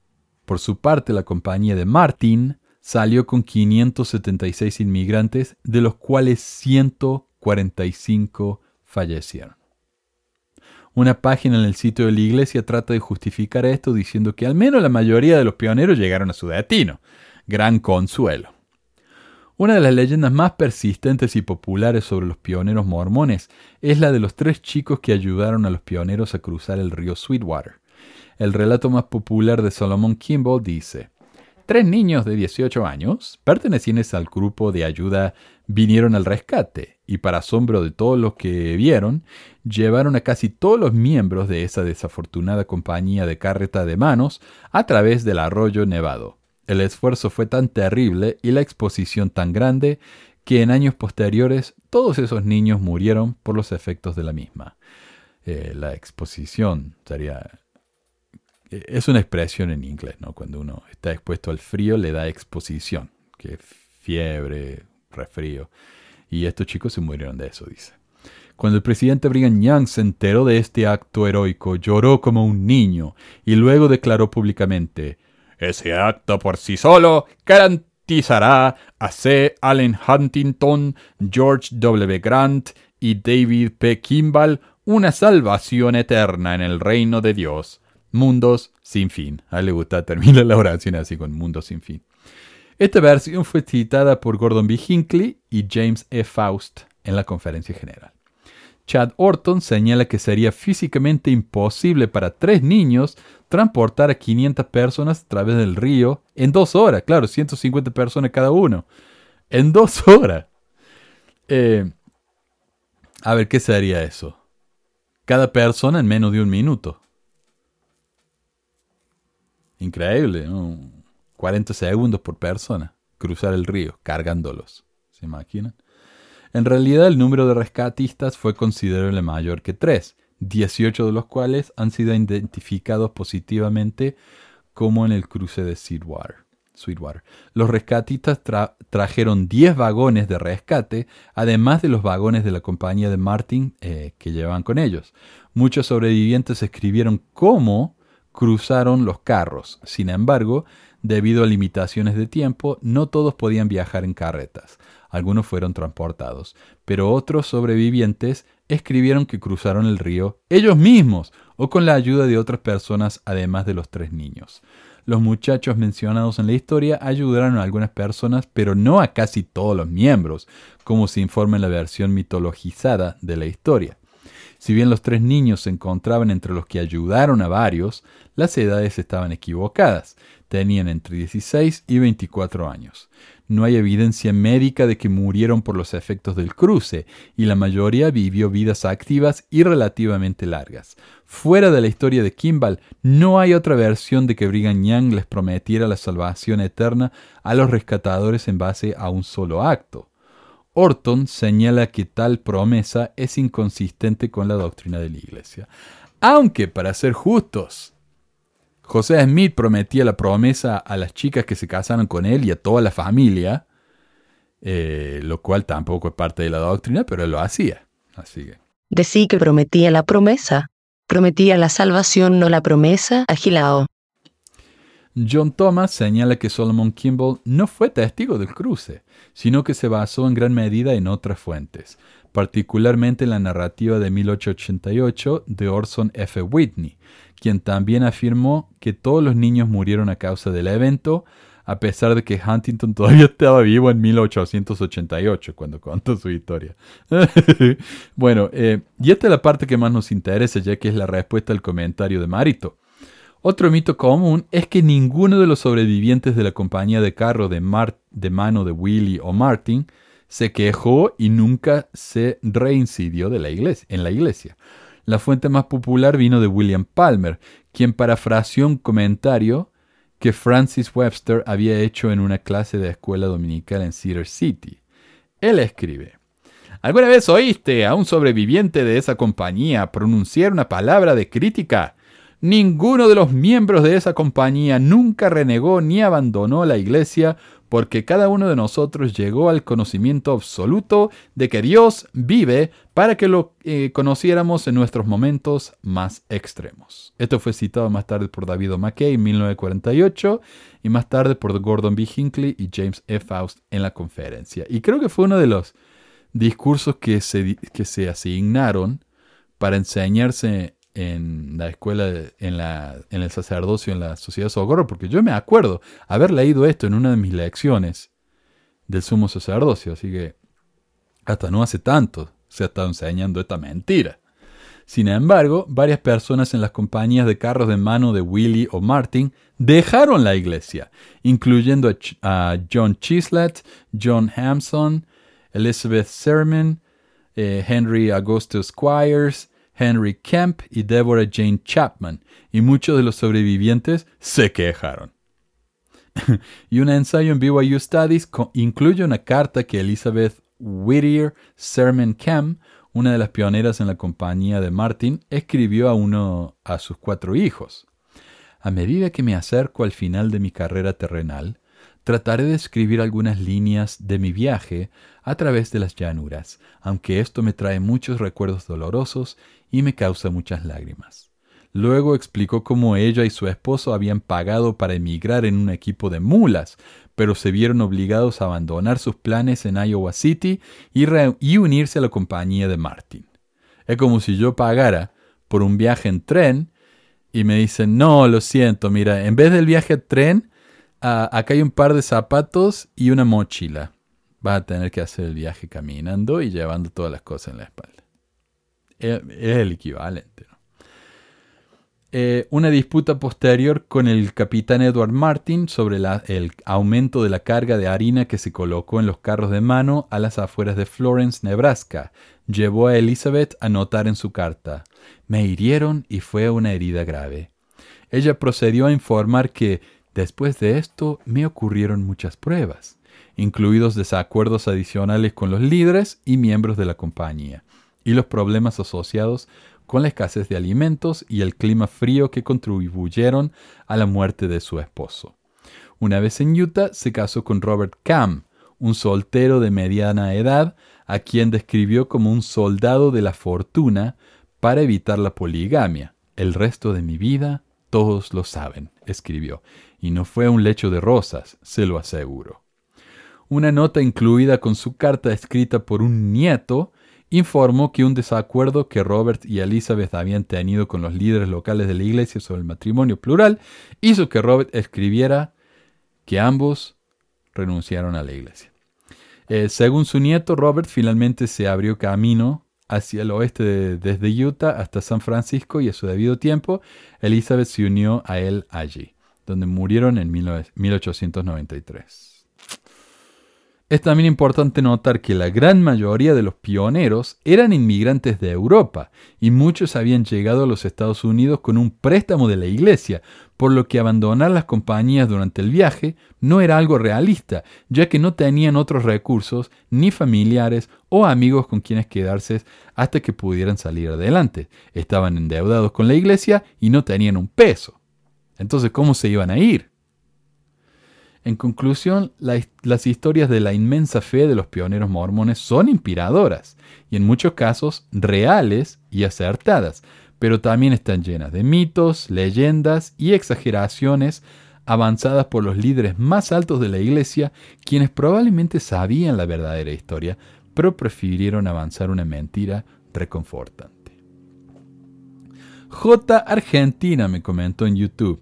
Por su parte, la compañía de Martin salió con 576 inmigrantes, de los cuales 145 fallecieron. Una página en el sitio de la iglesia trata de justificar esto diciendo que al menos la mayoría de los pioneros llegaron a su destino. Gran consuelo. Una de las leyendas más persistentes y populares sobre los pioneros mormones es la de los tres chicos que ayudaron a los pioneros a cruzar el río Sweetwater. El relato más popular de Solomon Kimball dice, Tres niños de 18 años, pertenecientes al grupo de ayuda, vinieron al rescate y para asombro de todos los que vieron, llevaron a casi todos los miembros de esa desafortunada compañía de carreta de manos a través del arroyo Nevado. El esfuerzo fue tan terrible y la exposición tan grande que en años posteriores todos esos niños murieron por los efectos de la misma. Eh, la exposición sería es una expresión en inglés, ¿no? Cuando uno está expuesto al frío le da exposición, que fiebre, resfrío. Y estos chicos se murieron de eso, dice. Cuando el presidente Brigham Young se enteró de este acto heroico, lloró como un niño y luego declaró públicamente, ese acto por sí solo garantizará a C. Allen Huntington, George W. Grant y David P. Kimball una salvación eterna en el reino de Dios mundos sin fin. A le gusta terminar la oración así con mundos sin fin. Esta versión fue citada por Gordon B. Hinckley y James E. Faust en la conferencia general. Chad Orton señala que sería físicamente imposible para tres niños transportar a 500 personas a través del río en dos horas. Claro, 150 personas cada uno. En dos horas. Eh, a ver, ¿qué sería eso? Cada persona en menos de un minuto. Increíble, ¿no? 40 segundos por persona cruzar el río cargándolos. ¿Se imaginan? En realidad el número de rescatistas fue considerablemente mayor que 3, 18 de los cuales han sido identificados positivamente como en el cruce de Sweetwater. Sweetwater. Los rescatistas trajeron 10 vagones de rescate, además de los vagones de la compañía de Martin eh, que llevaban con ellos. Muchos sobrevivientes escribieron cómo cruzaron los carros. Sin embargo, debido a limitaciones de tiempo, no todos podían viajar en carretas. Algunos fueron transportados, pero otros sobrevivientes escribieron que cruzaron el río ellos mismos o con la ayuda de otras personas además de los tres niños. Los muchachos mencionados en la historia ayudaron a algunas personas, pero no a casi todos los miembros, como se informa en la versión mitologizada de la historia. Si bien los tres niños se encontraban entre los que ayudaron a varios, las edades estaban equivocadas. Tenían entre 16 y 24 años. No hay evidencia médica de que murieron por los efectos del cruce, y la mayoría vivió vidas activas y relativamente largas. Fuera de la historia de Kimball, no hay otra versión de que Brigham Young les prometiera la salvación eterna a los rescatadores en base a un solo acto. Orton señala que tal promesa es inconsistente con la doctrina de la Iglesia. Aunque, para ser justos, José Smith prometía la promesa a las chicas que se casaron con él y a toda la familia, eh, lo cual tampoco es parte de la doctrina, pero él lo hacía. Así que. Que prometía la promesa. Prometía la salvación, no la promesa, agilao. John Thomas señala que Solomon Kimball no fue testigo del cruce, sino que se basó en gran medida en otras fuentes, particularmente en la narrativa de 1888 de Orson F. Whitney, quien también afirmó que todos los niños murieron a causa del evento, a pesar de que Huntington todavía estaba vivo en 1888 cuando contó su historia. bueno, eh, y esta es la parte que más nos interesa, ya que es la respuesta al comentario de Marito. Otro mito común es que ninguno de los sobrevivientes de la compañía de carro de, mano de Willie o Martin se quejó y nunca se reincidió de la iglesia, en la iglesia. La fuente más popular vino de William Palmer, quien parafraseó un comentario que Francis Webster había hecho en una clase de escuela dominical en Cedar City. Él escribe, ¿Alguna vez oíste a un sobreviviente de esa compañía pronunciar una palabra de crítica? Ninguno de los miembros de esa compañía nunca renegó ni abandonó la iglesia porque cada uno de nosotros llegó al conocimiento absoluto de que Dios vive para que lo eh, conociéramos en nuestros momentos más extremos. Esto fue citado más tarde por David McKay en 1948 y más tarde por Gordon B. Hinckley y James F. Faust en la conferencia. Y creo que fue uno de los discursos que se, que se asignaron para enseñarse en la escuela, en, la, en el sacerdocio, en la sociedad de socorro, porque yo me acuerdo haber leído esto en una de mis lecciones del sumo sacerdocio, así que hasta no hace tanto se ha estado enseñando esta mentira. Sin embargo, varias personas en las compañías de carros de mano de Willie o Martin dejaron la iglesia, incluyendo a, John Chislett, John Hampson, Elizabeth Sermon, eh, Henry Augustus Squires, Henry Kemp y Deborah Jane Chapman, y muchos de los sobrevivientes se quejaron. y un ensayo en BYU Studies incluye una carta que Elizabeth Whittier Sermon Kemp, una de las pioneras en la compañía de Martin, escribió a uno a sus cuatro hijos. A medida que me acerco al final de mi carrera terrenal, trataré de escribir algunas líneas de mi viaje a través de las llanuras, aunque esto me trae muchos recuerdos dolorosos y me causa muchas lágrimas. Luego explicó cómo ella y su esposo habían pagado para emigrar en un equipo de mulas, pero se vieron obligados a abandonar sus planes en Iowa City y, unirse a la compañía de Martin. Es como si yo pagara por un viaje en tren y me dicen, no, lo siento, mira, en vez del viaje en tren, acá hay un par de zapatos y una mochila. Vas a tener que hacer el viaje caminando y llevando todas las cosas en la espalda es el equivalente. Eh, una disputa posterior con el capitán Edward Martin sobre el aumento de la carga de harina que se colocó en los carros de mano a las afueras de Florence, Nebraska, llevó a Elizabeth a notar en su carta, me hirieron y fue una herida grave. Ella procedió a informar que, después de esto, me ocurrieron muchas pruebas, incluidos desacuerdos adicionales con los líderes y miembros de la compañía y los problemas asociados con la escasez de alimentos y el clima frío que contribuyeron a la muerte de su esposo. Una vez en Utah se casó con Robert Cam, un soltero de mediana edad, a quien describió como un soldado de la fortuna para evitar la poligamia. El resto de mi vida todos lo saben, escribió, y no fue un lecho de rosas, se lo aseguro. Una nota incluida con su carta escrita por un nieto informó que un desacuerdo que Robert y Elizabeth habían tenido con los líderes locales de la iglesia sobre el matrimonio plural hizo que Robert escribiera que ambos renunciaron a la iglesia. Eh, según su nieto, Robert finalmente se abrió camino hacia el oeste desde Utah hasta San Francisco y a su debido tiempo Elizabeth se unió a él allí, donde murieron en 1893. Es también importante notar que la gran mayoría de los pioneros eran inmigrantes de Europa y muchos habían llegado a los Estados Unidos con un préstamo de la iglesia, por lo que abandonar las compañías durante el viaje no era algo realista, ya que no tenían otros recursos, ni familiares o amigos con quienes quedarse hasta que pudieran salir adelante. Estaban endeudados con la iglesia y no tenían un peso. Entonces, ¿cómo se iban a ir? En conclusión, las historias de la inmensa fe de los pioneros mormones son inspiradoras y en muchos casos reales y acertadas, pero también están llenas de mitos, leyendas y exageraciones avanzadas por los líderes más altos de la iglesia, quienes probablemente sabían la verdadera historia, pero prefirieron avanzar una mentira reconfortante. J. Argentina me comentó en YouTube.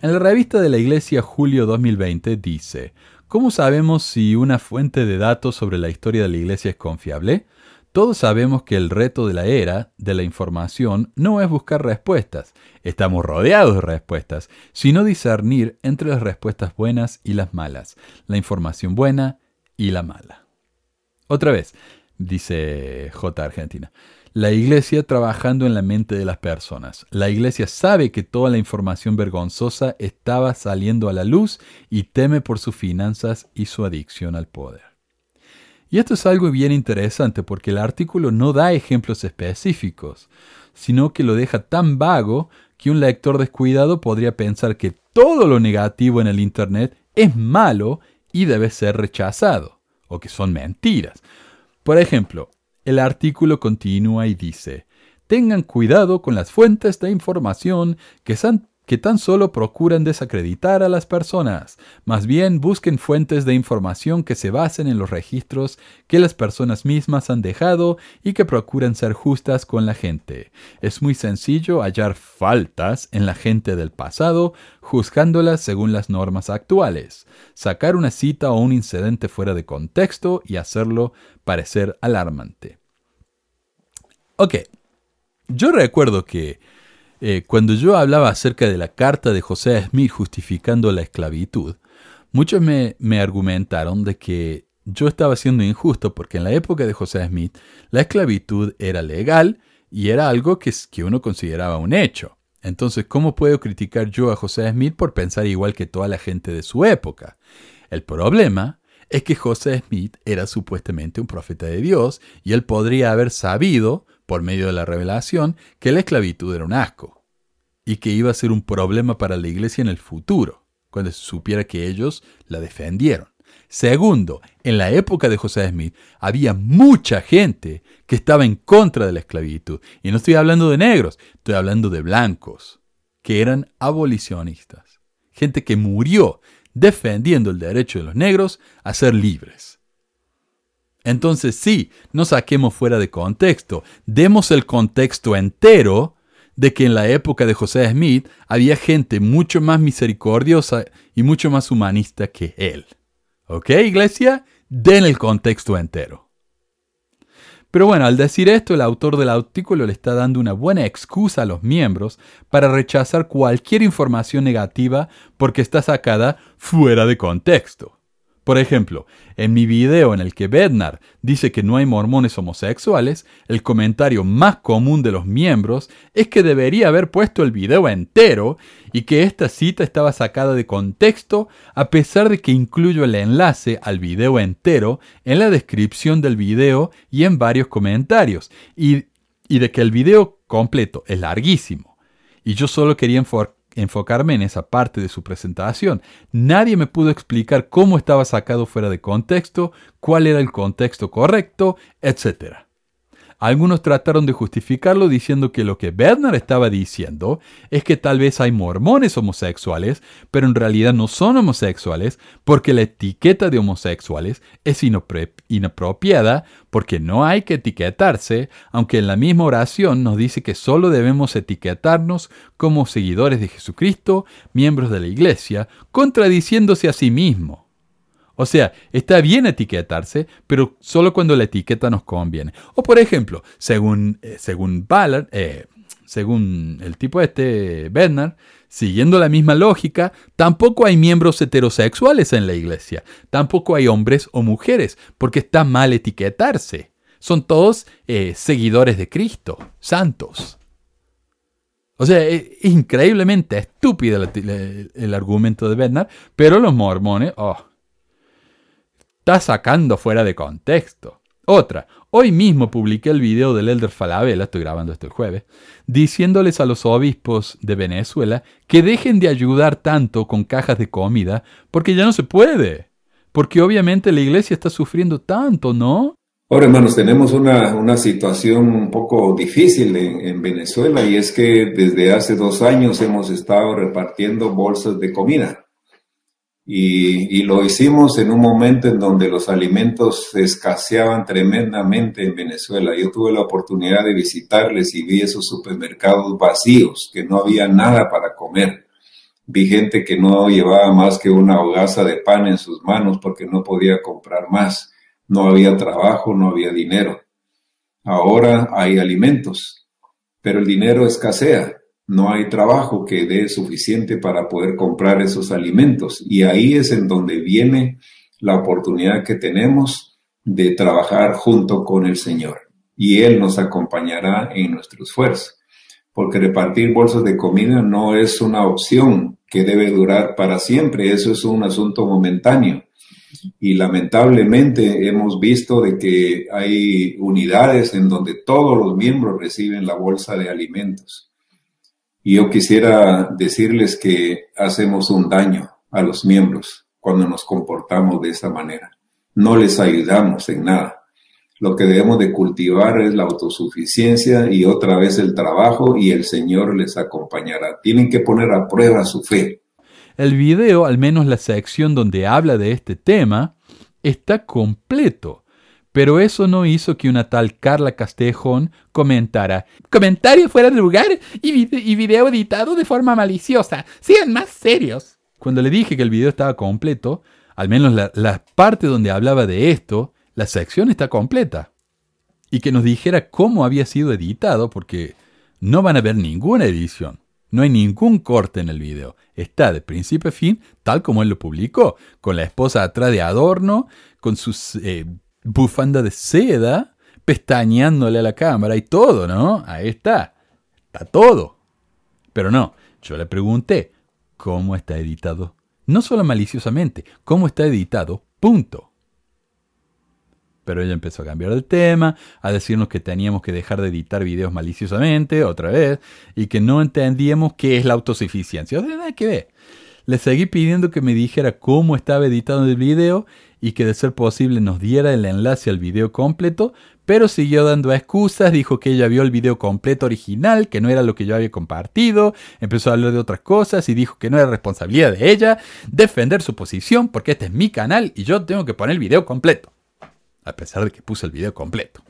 En la revista de la Iglesia Julio 2020 dice, ¿cómo sabemos si una fuente de datos sobre la historia de la Iglesia es confiable? todos sabemos que el reto de la era de la información no es buscar respuestas, estamos rodeados de respuestas, sino discernir entre las respuestas buenas y las malas, la información buena y la mala. Otra vez, dice J. Argentina, la iglesia trabajando en la mente de las personas. La iglesia sabe que toda la información vergonzosa estaba saliendo a la luz y teme por sus finanzas y su adicción al poder. Y esto es algo bien interesante porque el artículo no da ejemplos específicos, sino que lo deja tan vago que un lector descuidado podría pensar que todo lo negativo en el Internet es malo y debe ser rechazado, o que son mentiras. Por ejemplo, el artículo continúa y dice, tengan cuidado con las fuentes de información que, son que tan solo procuran desacreditar a las personas. Más bien busquen fuentes de información que se basen en los registros que las personas mismas han dejado y que procuran ser justas con la gente. Es muy sencillo hallar faltas en la gente del pasado, juzgándolas según las normas actuales. Sacar una cita o un incidente fuera de contexto y hacerlo parecer alarmante. Ok, yo recuerdo que eh, cuando yo hablaba acerca de la carta de José Smith justificando la esclavitud, muchos me, me argumentaron de que yo estaba siendo injusto porque en la época de José Smith la esclavitud era legal y era algo que, que uno consideraba un hecho. Entonces, ¿cómo puedo criticar yo a José Smith por pensar igual que toda la gente de su época? El problema es que José Smith era supuestamente un profeta de Dios y él podría haber sabido por medio de la revelación, que la esclavitud era un asco y que iba a ser un problema para la iglesia en el futuro, cuando se supiera que ellos la defendieron. Segundo, en la época de José Smith había mucha gente que estaba en contra de la esclavitud. Y no estoy hablando de negros, estoy hablando de blancos, que eran abolicionistas. Gente que murió defendiendo el derecho de los negros a ser libres. Entonces sí, no saquemos fuera de contexto, demos el contexto entero de que en la época de José Smith había gente mucho más misericordiosa y mucho más humanista que él. ¿Ok, iglesia? Den el contexto entero. Pero bueno, al decir esto, el autor del artículo le está dando una buena excusa a los miembros para rechazar cualquier información negativa porque está sacada fuera de contexto. Por ejemplo, en mi video en el que Bednar dice que no hay mormones homosexuales, el comentario más común de los miembros es que debería haber puesto el video entero y que esta cita estaba sacada de contexto a pesar de que incluyo el enlace al video entero en la descripción del video y en varios comentarios, y, de que el video completo es larguísimo. Y yo solo quería enfocarme en esa parte de su presentación. Nadie me pudo explicar cómo estaba sacado fuera de contexto, cuál era el contexto correcto, etc. Algunos trataron de justificarlo diciendo que lo que Bernard estaba diciendo es que tal vez hay mormones homosexuales, pero en realidad no son homosexuales porque la etiqueta de homosexuales es inapropiada porque no hay que etiquetarse, aunque en la misma oración nos dice que solo debemos etiquetarnos como seguidores de Jesucristo, miembros de la iglesia, contradiciéndose a sí mismo. O sea, está bien etiquetarse, pero solo cuando la etiqueta nos conviene. O por ejemplo, según, eh, según Ballard, eh, según el tipo este, Bernard, siguiendo la misma lógica, tampoco hay miembros heterosexuales en la iglesia. Tampoco hay hombres o mujeres, porque está mal etiquetarse. Son todos eh, seguidores de Cristo, santos. O sea, es increíblemente estúpido el, el argumento de Bernard, pero los mormones, oh, está sacando fuera de contexto. Otra, hoy mismo publiqué el video del Elder Falabella, estoy grabando esto el jueves, diciéndoles a los obispos de Venezuela que dejen de ayudar tanto con cajas de comida, porque ya no se puede. Porque obviamente la iglesia está sufriendo tanto, ¿no? Ahora, hermanos, tenemos una, una situación un poco difícil en, en, Venezuela y es que desde hace dos años hemos estado repartiendo bolsas de comida. Y, lo hicimos en un momento en donde los alimentos escaseaban tremendamente en Venezuela. Yo tuve la oportunidad de visitarles y vi esos supermercados vacíos, que no había nada para comer. Vi gente que no llevaba más que una hogaza de pan en sus manos porque no podía comprar más. No había trabajo, no había dinero. Ahora hay alimentos, pero el dinero escasea. No hay trabajo que dé suficiente para poder comprar esos alimentos. Y ahí es en donde viene la oportunidad que tenemos de trabajar junto con el Señor. Y Él nos acompañará en nuestro esfuerzo. Porque repartir bolsas de comida no es una opción que debe durar para siempre. Eso es un asunto momentáneo y lamentablemente hemos visto de que hay unidades en donde todos los miembros reciben la bolsa de alimentos. Y yo quisiera decirles que hacemos un daño a los miembros cuando nos comportamos de esa manera. No les ayudamos en nada. Lo que debemos de cultivar es la autosuficiencia y otra vez el trabajo y el Señor les acompañará. Tienen que poner a prueba su fe el video, al menos la sección donde habla de este tema, está completo. Pero eso no hizo que una tal Carla Castejón comentara, comentario fuera de lugar y, video editado de forma maliciosa. Sean más serios. Cuando le dije que el video estaba completo, al menos la, parte donde hablaba de esto, la sección está completa. Y que nos dijera cómo había sido editado, porque no van a ver ninguna edición. No hay ningún corte en el video. Está de principio a fin, tal como él lo publicó, con la esposa atrás de adorno, con sus eh, bufanda de seda, pestañeándole a la cámara y todo, ¿no? Ahí está. Está todo. Pero no, yo le pregunté, ¿cómo está editado? No solo maliciosamente, ¿cómo está editado? Punto. Pero ella empezó a cambiar el tema, a decirnos que teníamos que dejar de editar videos maliciosamente, otra vez, y que no entendíamos qué es la autosuficiencia. O sea, nada que ver. Le seguí pidiendo que me dijera cómo estaba editado el video y que de ser posible nos diera el enlace al video completo, pero siguió dando excusas, dijo que ella vio el video completo original, que no era lo que yo había compartido, empezó a hablar de otras cosas y dijo que no era responsabilidad de ella defender su posición porque este es mi canal y yo tengo que poner el video completo a pesar de que puse el video completo.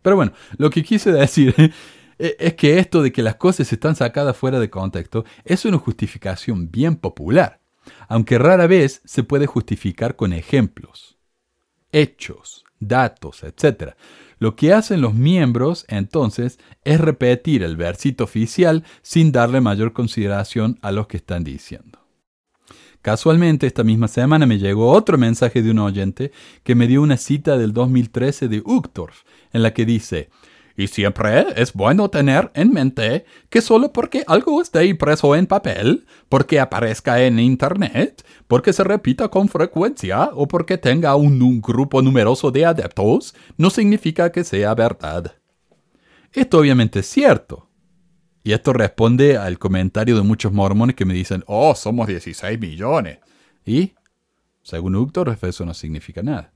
Pero bueno, lo que quise decir e-, es que esto de que las cosas están sacadas fuera de contexto es una justificación bien popular, aunque rara vez se puede justificar con ejemplos, hechos, datos, etc. Lo que hacen los miembros, entonces, es repetir el versito oficial sin darle mayor consideración a lo que están diciendo. Casualmente, esta misma semana me llegó otro mensaje de un oyente que me dio una cita del 2013 de Uchtdorf, en la que dice, y siempre es bueno tener en mente que solo porque algo esté impreso en papel, porque aparezca en Internet, porque se repita con frecuencia o porque tenga un, grupo numeroso de adeptos, no significa que sea verdad. Esto obviamente es cierto, y esto responde al comentario de muchos mormones que me dicen, oh, somos 16 millones. Y, según Uctor, eso no significa nada.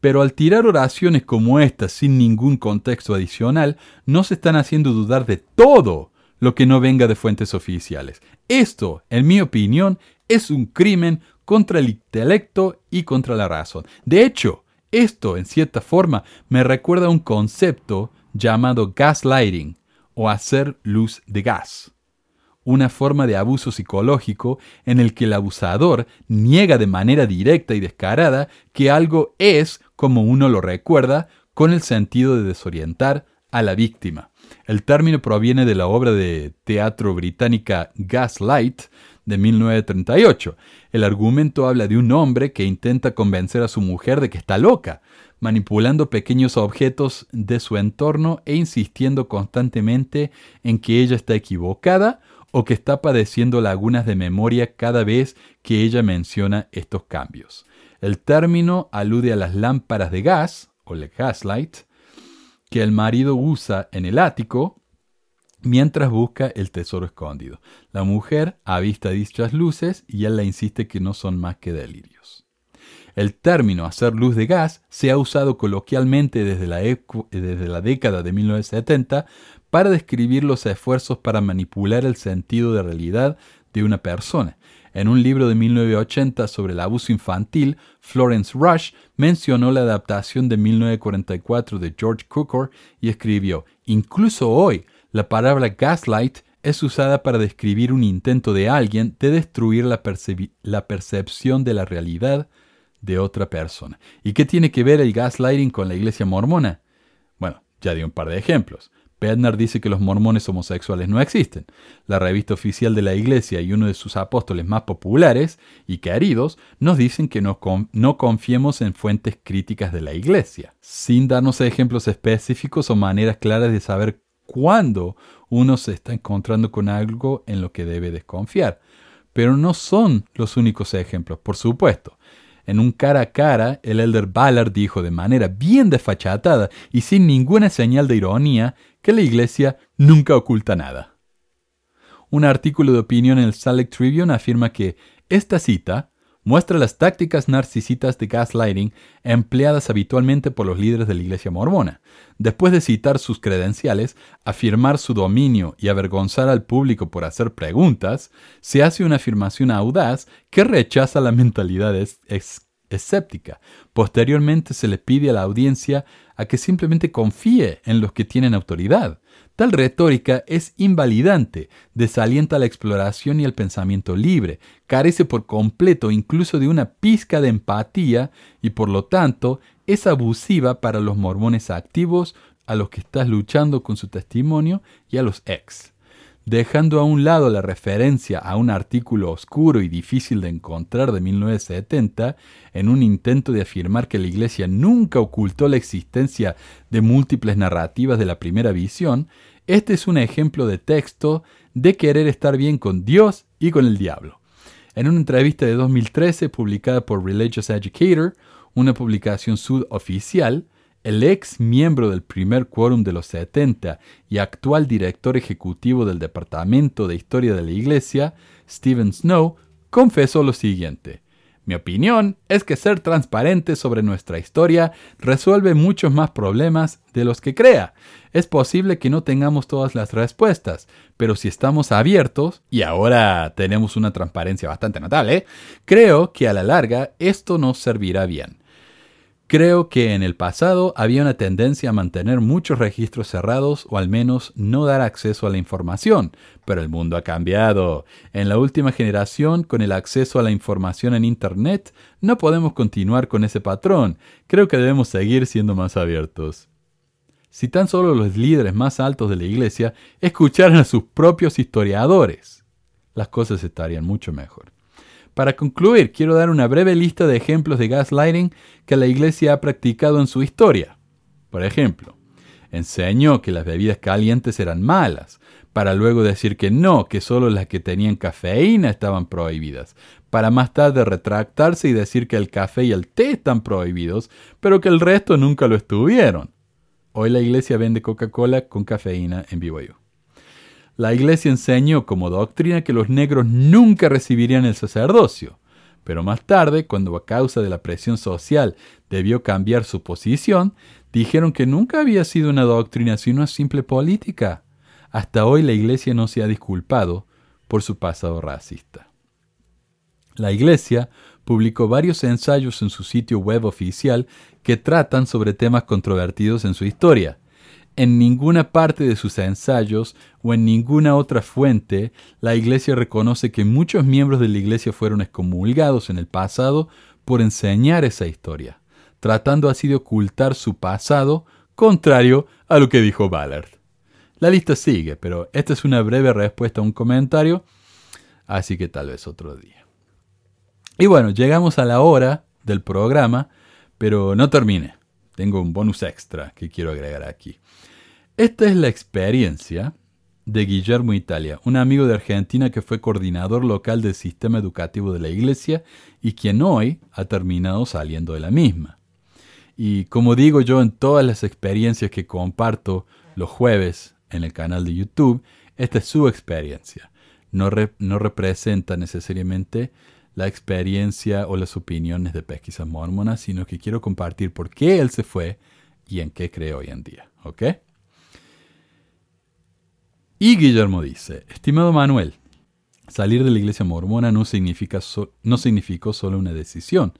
Pero al tirar oraciones como estas sin ningún contexto adicional, no se están haciendo dudar de todo lo que no venga de fuentes oficiales. Esto, en mi opinión, es un crimen contra el intelecto y contra la razón. De hecho, esto, en cierta forma, me recuerda a un concepto llamado gaslighting, o hacer luz de gas, una forma de abuso psicológico en el que el abusador niega de manera directa y descarada que algo es como uno lo recuerda con el sentido de desorientar a la víctima. El término proviene de la obra de teatro británica Gaslight de 1938. El argumento habla de un hombre que intenta convencer a su mujer de que está loca, manipulando pequeños objetos de su entorno e insistiendo constantemente en que ella está equivocada o que está padeciendo lagunas de memoria cada vez que ella menciona estos cambios. El término alude a las lámparas de gas, o el gaslight, que el marido usa en el ático mientras busca el tesoro escondido. La mujer avista dichas luces y él le insiste que no son más que delirios. El término hacer luz de gas se ha usado coloquialmente desde la, desde la década de 1970 para describir los esfuerzos para manipular el sentido de realidad de una persona. En un libro de 1980 sobre el abuso infantil, Florence Rush mencionó la adaptación de 1944 de George Cukor y escribió, incluso hoy, la palabra gaslight es usada para describir un intento de alguien de destruir la, la percepción de la realidad de otra persona. ¿Y qué tiene que ver el gaslighting con la iglesia mormona? Bueno, Ya di un par de ejemplos. Bednar dice que los mormones homosexuales no existen. La revista oficial de la Iglesia y uno de sus apóstoles más populares y queridos nos dicen que no, no, confiemos en fuentes críticas de la Iglesia, sin darnos ejemplos específicos o maneras claras de saber cuándo uno se está encontrando con algo en lo que debe desconfiar. Pero no son los únicos ejemplos, por supuesto. En un cara a cara, el elder Ballard dijo de manera bien desfachatada y sin ninguna señal de ironía que la Iglesia nunca oculta nada. Un artículo de opinión en el Salt Tribune afirma que esta cita muestra las tácticas narcisistas de gaslighting empleadas habitualmente por los líderes de la Iglesia mormona. Después de citar sus credenciales, afirmar su dominio y avergonzar al público por hacer preguntas, se hace una afirmación audaz que rechaza la mentalidad escéptica. Posteriormente se le pide a la audiencia a que simplemente confíe en los que tienen autoridad. Tal retórica es invalidante, desalienta la exploración y el pensamiento libre, carece por completo incluso de una pizca de empatía y por lo tanto es abusiva para los mormones activos a los que estás luchando con su testimonio y a los ex dejando a un lado la referencia a un artículo oscuro y difícil de encontrar de 1970, en un intento de afirmar que la Iglesia nunca ocultó la existencia de múltiples narrativas de la primera visión, este es un ejemplo de texto de querer estar bien con Dios y con el diablo. En una entrevista de 2013 publicada por Religious Educator, una publicación suboficial, el ex miembro del primer quórum de los 70 y actual director ejecutivo del Departamento de Historia de la Iglesia, Stephen Snow, confesó lo siguiente. Mi opinión es que ser transparente sobre nuestra historia resuelve muchos más problemas de los que crea. Es posible que no tengamos todas las respuestas, pero si estamos abiertos, y ahora tenemos una transparencia bastante notable, creo que a la larga esto nos servirá bien. Creo que en el pasado había una tendencia a mantener muchos registros cerrados o al menos no dar acceso a la información, pero el mundo ha cambiado. En la última generación, con el acceso a la información en Internet, no podemos continuar con ese patrón. Creo que debemos seguir siendo más abiertos. Si tan solo los líderes más altos de la Iglesia escucharan a sus propios historiadores, las cosas estarían mucho mejor. Para concluir, quiero dar una breve lista de ejemplos de gaslighting que la Iglesia ha practicado en su historia. Por ejemplo, enseñó que las bebidas calientes eran malas, para luego decir que no, que solo las que tenían cafeína estaban prohibidas, para más tarde retractarse y decir que el café y el té están prohibidos, pero que el resto nunca lo estuvieron. Hoy la iglesia vende Coca-Cola con cafeína en BYU. La iglesia enseñó como doctrina que los negros nunca recibirían el sacerdocio, pero más tarde, cuando a causa de la presión social debió cambiar su posición, dijeron que nunca había sido una doctrina sino una simple política. Hasta hoy la iglesia no se ha disculpado por su pasado racista. La iglesia publicó varios ensayos en su sitio web oficial que tratan sobre temas controvertidos en su historia, en ninguna parte de sus ensayos o en ninguna otra fuente, la Iglesia reconoce que muchos miembros de la Iglesia fueron excomulgados en el pasado por enseñar esa historia, tratando así de ocultar su pasado, contrario a lo que dijo Ballard. La lista sigue, pero esta es una breve respuesta a un comentario, así que tal vez otro día. Y bueno, llegamos a la hora del programa, pero no termine. Tengo un bonus extra que quiero agregar aquí. Esta es la experiencia de Guillermo Italia, un amigo de Argentina que fue coordinador local del sistema educativo de la iglesia y quien hoy ha terminado saliendo de la misma. Y como digo yo en todas las experiencias que comparto los jueves en el canal de YouTube, esta es su experiencia. No, no representa necesariamente la experiencia o las opiniones de pesquisas mormonas, sino que quiero compartir por qué él se fue y en qué cree hoy en día. ¿Ok? Y Guillermo dice, estimado Manuel, salir de la iglesia mormona no, significó solo una decisión,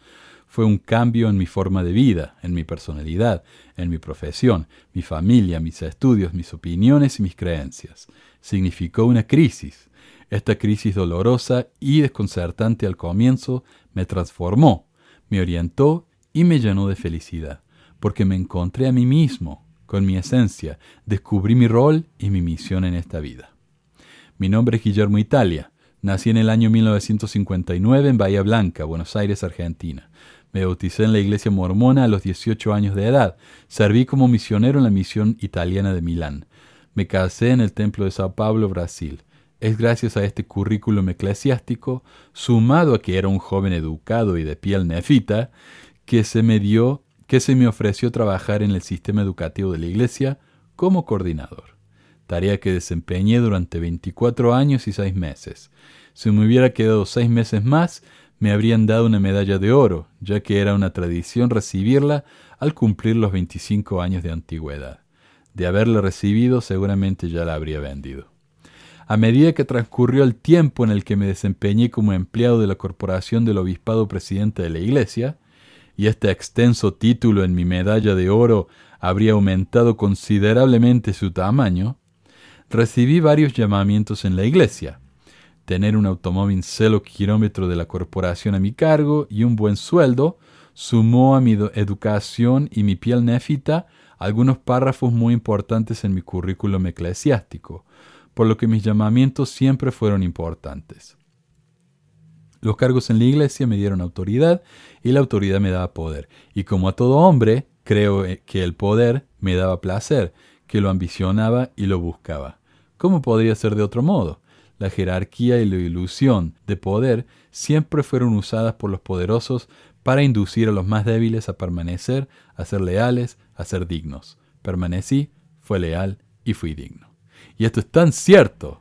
fue un cambio en mi forma de vida, en mi personalidad, en mi profesión, mi familia, mis estudios, mis opiniones y mis creencias. Significó una crisis. Esta crisis dolorosa y desconcertante al comienzo me transformó, me orientó y me llenó de felicidad, porque me encontré a mí mismo, con mi esencia, descubrí mi rol y mi misión en esta vida. Mi nombre es Guillermo Italia. Nací en el año 1959 en Bahía Blanca, Buenos Aires, Argentina. Me bauticé en la iglesia mormona a los 18 años de edad. Serví como misionero en la misión italiana de Milán. Me casé en el templo de Sao Paulo, Brasil. Es gracias a este currículum eclesiástico, sumado a que era un joven educado y de piel nefita, que se me dio, que se me ofreció trabajar en el sistema educativo de la iglesia como coordinador. Tarea que desempeñé durante 24 años y 6 meses. Si me hubiera quedado 6 meses más, me habrían dado una medalla de oro, ya que era una tradición recibirla al cumplir los 25 años de antigüedad. De haberla recibido, seguramente ya la habría vendido. A medida que transcurrió el tiempo en el que me desempeñé como empleado de la Corporación del Obispado Presidente de la Iglesia, y este extenso título en mi medalla de oro habría aumentado considerablemente su tamaño, recibí varios llamamientos en la Iglesia, tener un automóvil cero kilómetro de la corporación a mi cargo y un buen sueldo, sumó a mi educación y mi piel néfita algunos párrafos muy importantes en mi currículum eclesiástico, por lo que mis llamamientos siempre fueron importantes. Los cargos en la iglesia me dieron autoridad y la autoridad me daba poder. Y como a todo hombre, creo eh, que el poder me daba placer, que lo ambicionaba y lo buscaba. ¿Cómo podría ser de otro modo? la jerarquía y la ilusión de poder siempre fueron usadas por los poderosos para inducir a los más débiles a permanecer, a ser leales, a ser dignos. Permanecí, fue leal y fui digno. Y esto es tan cierto.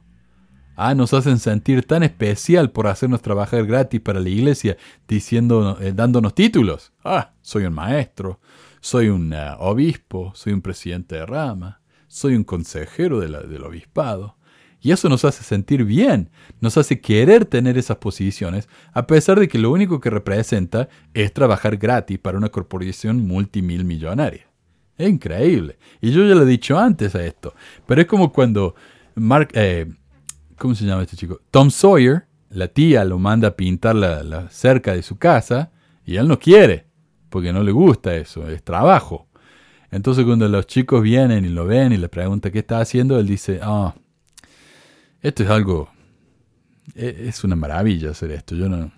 Ah, nos hacen sentir tan especial por hacernos trabajar gratis para la iglesia, diciendo, eh, dándonos títulos. Ah, soy un maestro, soy un eh, obispo, soy un presidente de rama, soy un consejero del obispado. Y eso nos hace sentir bien, nos hace querer tener esas posiciones, a pesar de que lo único que representa es trabajar gratis para una corporación multimil millonaria. Es increíble. Y yo ya lo he dicho antes a esto. Pero es como cuando Mark, eh, ¿cómo se llama este chico? Tom Sawyer, la tía lo manda a pintar la, la cerca de su casa y él no quiere, porque no le gusta eso, es trabajo. Entonces cuando los chicos vienen y lo ven y le preguntan qué está haciendo, él dice, ah, esto es algo... E, es una maravilla hacer esto. Yo no...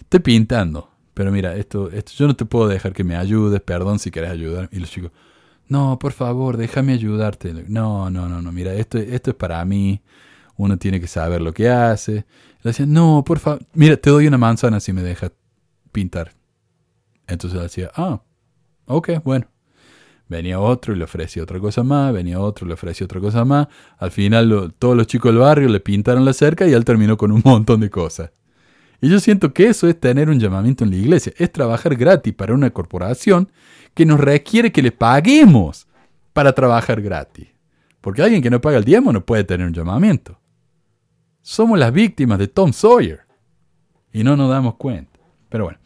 Estoy pintando. Pero mira, esto, esto, yo no te puedo dejar que me ayudes, perdón si quieres ayudar. Y los chicos, no, por favor, déjame ayudarte. No, no, no, no, mira, esto, esto es para mí. Uno tiene que saber lo que hace. Le decían, no, por favor, mira, te doy una manzana si me dejas pintar. Entonces le decía, ah, ok, bueno. Venía otro y le ofrecía otra cosa más, venía otro y le ofrecía otra cosa más. Al final todos los chicos del barrio le pintaron la cerca y él terminó con un montón de cosas. Y yo siento que eso es tener un llamamiento en la iglesia, es trabajar gratis para una corporación que nos requiere que le paguemos para trabajar gratis. Porque alguien que no paga el diezmo no puede tener un llamamiento. Somos las víctimas de Tom Sawyer. Y no nos damos cuenta. Pero bueno,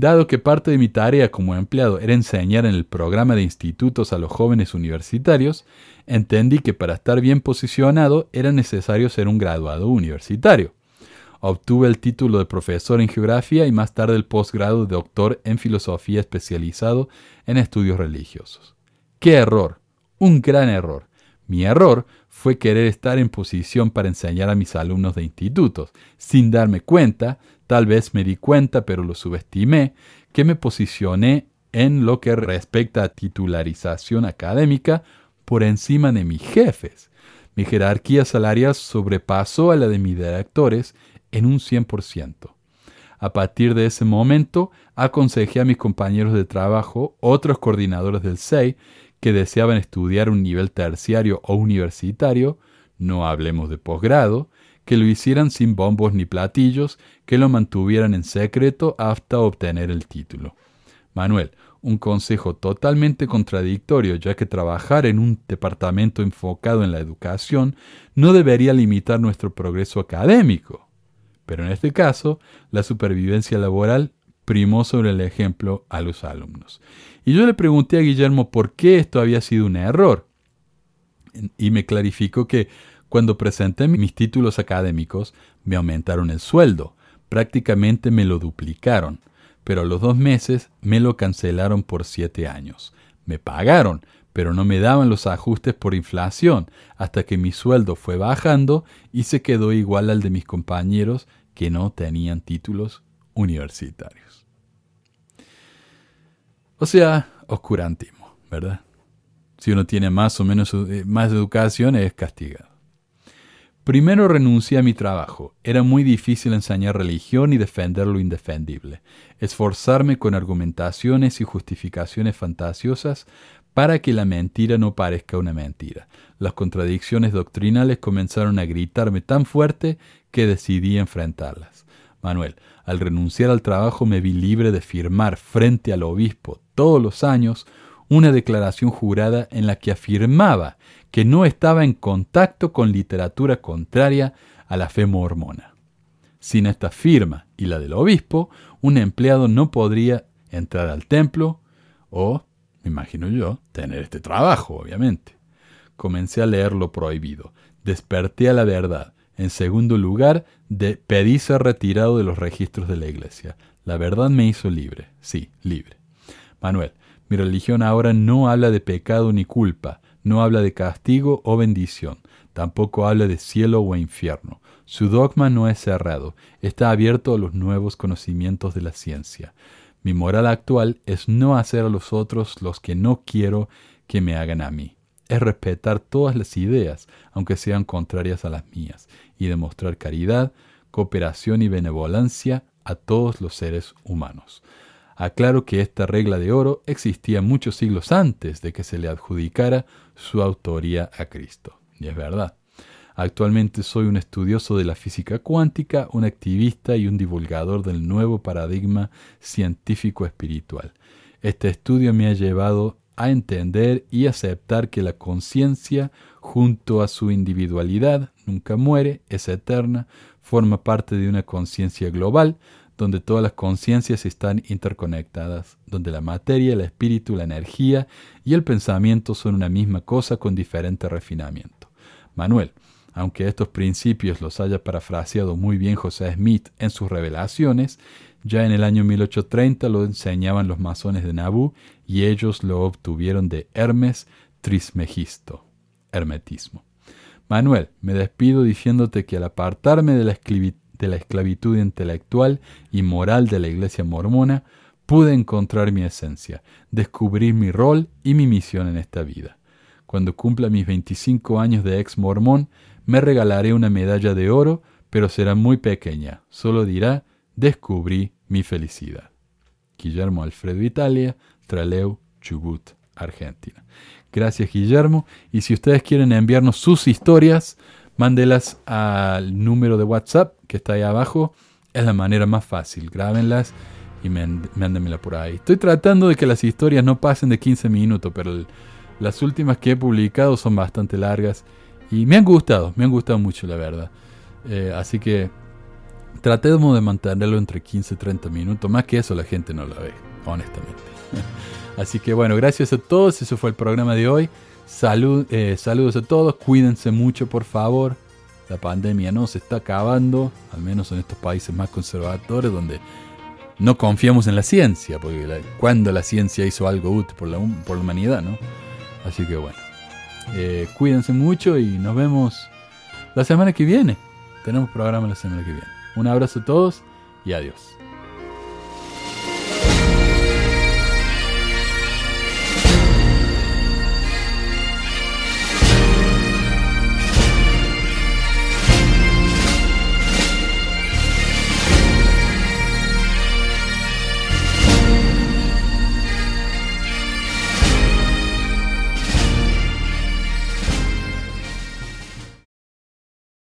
Dado que parte de mi tarea como empleado era enseñar en el programa de institutos a los jóvenes universitarios, entendí que para estar bien posicionado era necesario ser un graduado universitario. Obtuve el título de profesor en geografía y más tarde el posgrado de doctor en filosofía especializado en estudios religiosos. ¡Qué error! Un gran error. Mi error fue querer estar en posición para enseñar a mis alumnos de institutos, sin darme cuenta Tal vez me di cuenta, pero lo subestimé, que me posicioné en lo que respecta a titularización académica por encima de mis jefes. Mi jerarquía salarial sobrepasó a la de mis directores en un 100%. A partir de ese momento, aconsejé a mis compañeros de trabajo, otros coordinadores del SEI, que deseaban estudiar un nivel terciario o universitario, no hablemos de posgrado, que lo hicieran sin bombos ni platillos, que lo mantuvieran en secreto hasta obtener el título. Manuel, un consejo totalmente contradictorio, ya que trabajar en un departamento enfocado en la educación no debería limitar nuestro progreso académico. Pero en este caso, la supervivencia laboral primó sobre el ejemplo a los alumnos. Y yo le pregunté a Guillermo por qué esto había sido un error. Y me clarificó que cuando presenté mis títulos académicos, me aumentaron el sueldo, prácticamente me lo duplicaron, pero a los dos meses me lo cancelaron por siete años. Me pagaron, pero no me daban los ajustes por inflación, hasta que mi sueldo fue bajando y se quedó igual al de mis compañeros que no tenían títulos universitarios. O sea, oscurantismo, ¿verdad? Si uno tiene más o menos eh, más educación es castigado. Primero renuncié a mi trabajo. Era muy difícil enseñar religión y defender lo indefendible. Esforzarme con argumentaciones y justificaciones fantasiosas para que la mentira no parezca una mentira. Las contradicciones doctrinales comenzaron a gritarme tan fuerte que decidí enfrentarlas. Manuel, al renunciar al trabajo me vi libre de firmar frente al obispo todos los años una declaración jurada en la que afirmaba que no estaba en contacto con literatura contraria a la fe mormona. Sin esta firma y la del obispo, un empleado no podría entrar al templo o, me imagino yo, tener este trabajo, obviamente. Comencé a leer lo prohibido, desperté a la verdad. En segundo lugar, de, pedí ser retirado de los registros de la iglesia. La verdad me hizo libre, sí, libre. Manuel, mi religión ahora no habla de pecado ni culpa, no habla de castigo o bendición, tampoco habla de cielo o infierno. Su dogma no es cerrado, está abierto a los nuevos conocimientos de la ciencia. Mi moral actual es no hacer a los otros los que no quiero que me hagan a mí. Es respetar todas las ideas, aunque sean contrarias a las mías, y demostrar caridad, cooperación y benevolencia a todos los seres humanos. Aclaro que esta regla de oro existía muchos siglos antes de que se le adjudicara su autoría a Cristo. Y es verdad. Actualmente soy un estudioso de la física cuántica, un activista y un divulgador del nuevo paradigma científico espiritual. Este estudio me ha llevado a entender y aceptar que la conciencia, junto a su individualidad, nunca muere, es eterna, forma parte de una conciencia global, donde todas las conciencias están interconectadas, donde la materia, el espíritu, la energía y el pensamiento son una misma cosa con diferente refinamiento. Manuel, aunque estos principios los haya parafraseado muy bien José Smith en sus revelaciones, ya en el año 1830 lo enseñaban los masones de Nabú y ellos lo obtuvieron de Hermes Trismegisto, hermetismo. Manuel, me despido diciéndote que al apartarme de la de la esclavitud intelectual y moral de la iglesia mormona, pude encontrar mi esencia, descubrir mi rol y mi misión en esta vida. Cuando cumpla mis 25 años de ex mormón, me regalaré una medalla de oro, pero será muy pequeña, solo dirá, descubrí mi felicidad. Guillermo Alfredo Italia, Traleu, Chubut, Argentina. Gracias Guillermo, y si ustedes quieren enviarnos sus historias, mándelas al número de WhatsApp que está ahí abajo. Es la manera más fácil. Grábenlas y mándenmela por ahí. Estoy tratando de que las historias no pasen de 15 minutos, pero las últimas que he publicado son bastante largas y me han gustado, me han gustado mucho, la verdad. Eh, así que tratemos de mantenerlo entre 15 y 30 minutos. Más que eso la gente no la ve, honestamente. Así que bueno, gracias a todos. Eso fue el programa de hoy. Eh, saludos a todos, cuídense mucho por favor. La pandemia no se está acabando, al menos en estos países más conservadores donde no confiamos en la ciencia, porque cuando la ciencia hizo algo útil por la, por la humanidad, ¿no? Así que bueno, eh, cuídense mucho y nos vemos la semana que viene. Tenemos programa la semana que viene. Un abrazo a todos y adiós.